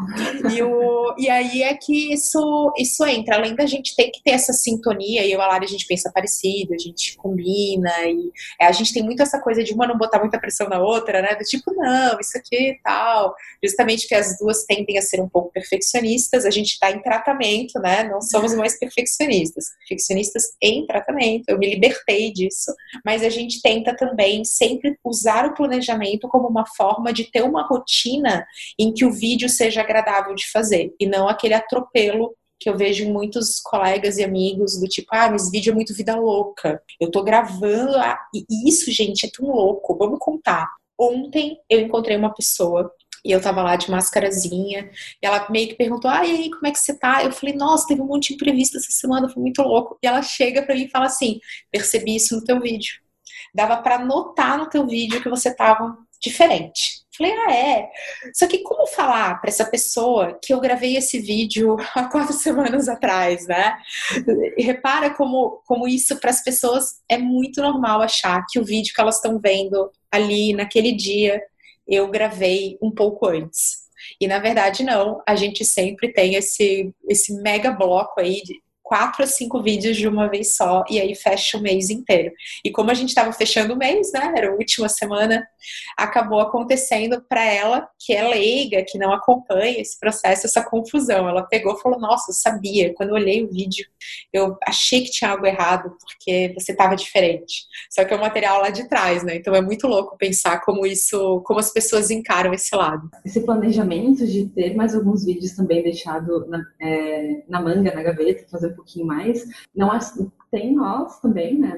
E o e aí é que isso, isso entra. Além da gente ter que ter essa sintonia, e eu e a Lara a gente pensa parecido, a gente combina, e é, a gente tem muito essa coisa de uma não botar muita pressão na outra, né? Do tipo, não, isso aqui e tal. Justamente que as duas tendem a ser um pouco perfeccionistas, a gente está em tratamento, né? Não somos mais perfeccionistas. Perfeccionistas em tratamento. Eu me libertei disso. Mas a gente tenta também sempre usar o planejamento como uma forma de ter uma rotina em que o vídeo seja agradável de fazer e não aquele atropelo que eu vejo muitos colegas e amigos do tipo, ah, mas vídeo é muito vida louca. Eu tô gravando, e isso, gente, é tão louco. Vamos contar. Ontem eu encontrei uma pessoa e eu tava lá de máscarazinha, e ela meio que perguntou: Ah, e aí, como é que você tá? Eu falei: Nossa, teve um monte de imprevisto essa semana, foi muito louco. E ela chega para mim e fala assim: Percebi isso no teu vídeo. Dava para notar no teu vídeo que você tava diferente. Falei, ah, é. Só que como falar para essa pessoa que eu gravei esse vídeo *laughs* há quatro semanas atrás, né? E repara como, como isso para as pessoas é muito normal achar que o vídeo que elas estão vendo ali naquele dia eu gravei um pouco antes. E na verdade não, a gente sempre tem esse, esse mega bloco aí de, quatro a cinco vídeos de uma vez só e aí fecha o mês inteiro. E como a gente estava fechando o mês, né, era a última semana, acabou acontecendo para ela, que é leiga, que não acompanha esse processo, essa confusão. Ela pegou e falou: Nossa, eu sabia. Quando eu olhei o vídeo, eu achei que tinha algo errado, porque você estava diferente. Só que é o material lá de trás, né? Então é muito louco pensar como isso, como as pessoas encaram esse lado. Esse planejamento de ter mais alguns vídeos também deixado na, é, na manga, na gaveta, fazer pouquinho mais. Não é, tem nós também, né?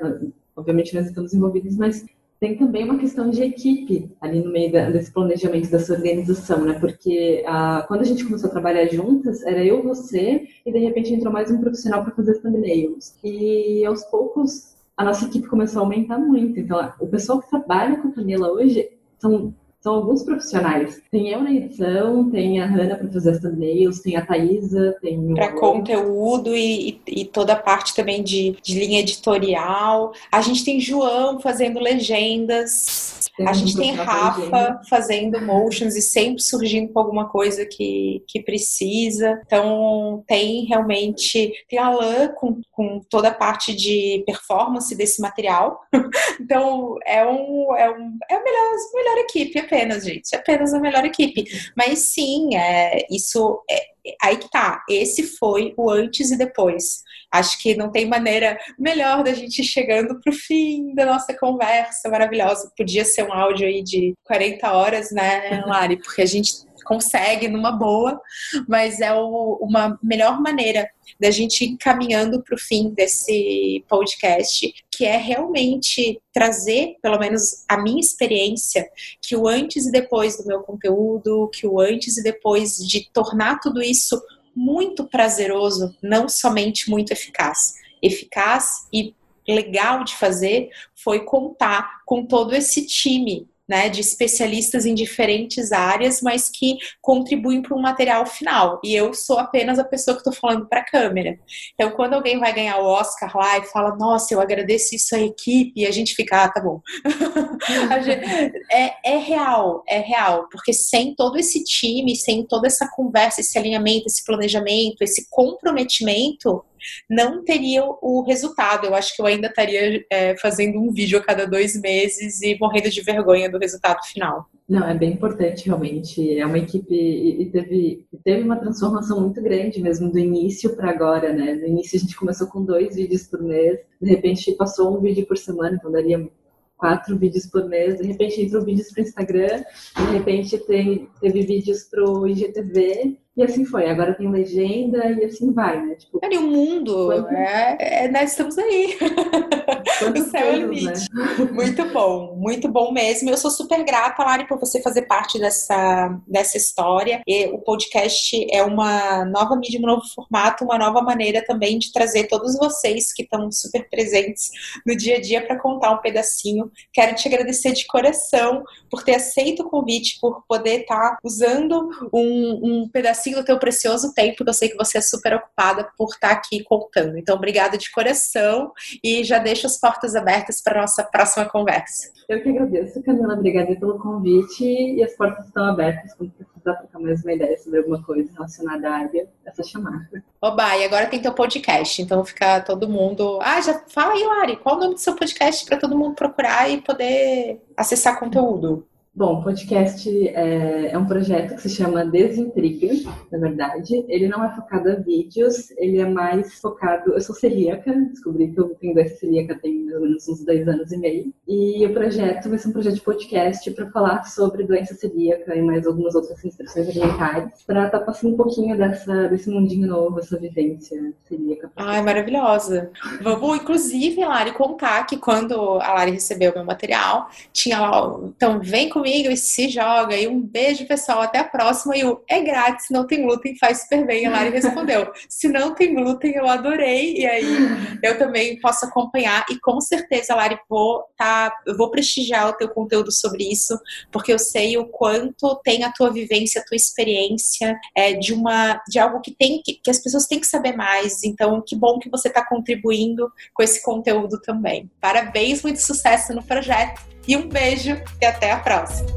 Obviamente nós estamos envolvidos, mas tem também uma questão de equipe ali no meio da, desse planejamento dessa organização, né? Porque ah, quando a gente começou a trabalhar juntas, era eu, você, e de repente entrou mais um profissional para fazer thumbnails. E aos poucos a nossa equipe começou a aumentar muito. Então, o pessoal que trabalha com a Camila hoje são são alguns profissionais. Tem eu na edição, tem a Hanna para fazer as thumbnails, tem a Thaisa, tem Para conteúdo e, e, toda a parte também de, de linha editorial. A gente tem João fazendo legendas. A gente tem Rafa fazendo motions e sempre surgindo com alguma coisa que, que precisa. Então, tem realmente. Tem a Alan com, com toda a parte de performance desse material. *laughs* então, é, um, é, um, é a melhor, a melhor equipe, apenas, gente. Apenas a melhor equipe. Mas sim, é, isso. É, aí que tá. Esse foi o antes e depois. Acho que não tem maneira melhor da gente ir chegando pro fim da nossa conversa maravilhosa. Podia ser um áudio aí de 40 horas, né, Lari? Porque a gente consegue numa boa, mas é o, uma melhor maneira da gente ir caminhando para o fim desse podcast, que é realmente trazer, pelo menos a minha experiência, que o antes e depois do meu conteúdo, que o antes e depois de tornar tudo isso muito prazeroso, não somente muito eficaz. Eficaz e legal de fazer foi contar com todo esse time né, de especialistas em diferentes áreas, mas que contribuem para um material final. E eu sou apenas a pessoa que estou falando para a câmera. Então, quando alguém vai ganhar o Oscar lá e fala, nossa, eu agradeço isso à equipe, e a gente fica, ah, tá bom. *laughs* gente, é, é real, é real, porque sem todo esse time, sem toda essa conversa, esse alinhamento, esse planejamento, esse comprometimento, não teria o resultado. Eu acho que eu ainda estaria é, fazendo um vídeo a cada dois meses e morrendo de vergonha do resultado final. Não, é bem importante, realmente. É uma equipe e teve, teve uma transformação muito grande mesmo do início para agora, né? No início a gente começou com dois vídeos por mês, de repente passou um vídeo por semana, então daria quatro vídeos por mês, de repente entrou vídeos para o Instagram, de repente tem, teve vídeos para o IGTV, e assim foi. Agora tem legenda e assim vai, né? Tipo, e o mundo, é, é, nós estamos aí. *laughs* o céu é limite. Né? Muito bom, muito bom mesmo. Eu sou super grata, Lari, por você fazer parte dessa, dessa história. E o podcast é uma nova mídia, um novo formato, uma nova maneira também de trazer todos vocês que estão super presentes no dia a dia para contar um pedacinho. Quero te agradecer de coração por ter aceito o convite, por poder estar tá usando um, um pedacinho pedacinho do teu precioso tempo, que eu sei que você é super ocupada por estar aqui contando. Então, obrigada de coração e já deixo as portas abertas para a nossa próxima conversa. Eu que agradeço, Camila. Obrigada pelo convite e as portas estão abertas quando precisar precisar trocar mais uma ideia sobre alguma coisa relacionada à área, é só chamar. Oba, e agora tem teu podcast, então fica todo mundo. Ah, já fala aí, Lari, qual o nome do seu podcast para todo mundo procurar e poder acessar conteúdo? Bom, o podcast é, é, um projeto que se chama Desintriga, na verdade. Ele não é focado a vídeos, ele é mais focado. Eu sou celíaca, descobri que eu tenho doença celíaca tem mais ou menos uns dois anos e meio. E o projeto vai ser um projeto de podcast para falar sobre doença celíaca e mais algumas outras restrições alimentares, para estar tá passando um pouquinho dessa, desse mundinho novo, essa vivência celíaca. Ai, maravilhosa. Vamos, inclusive, Lari, contar que quando a Lari recebeu meu material, tinha lá, então vem com comigo e se joga. E um beijo, pessoal. Até a próxima. E o é grátis, não tem glúten, faz super bem. A Lari respondeu: *laughs* se não tem glúten, eu adorei. E aí eu também posso acompanhar. E com certeza, Lari, vou, tá, eu vou prestigiar o teu conteúdo sobre isso, porque eu sei o quanto tem a tua vivência, a tua experiência é, de uma de algo que tem que, que as pessoas têm que saber mais. Então, que bom que você está contribuindo com esse conteúdo também. Parabéns, muito sucesso no projeto. E um beijo e até a próxima.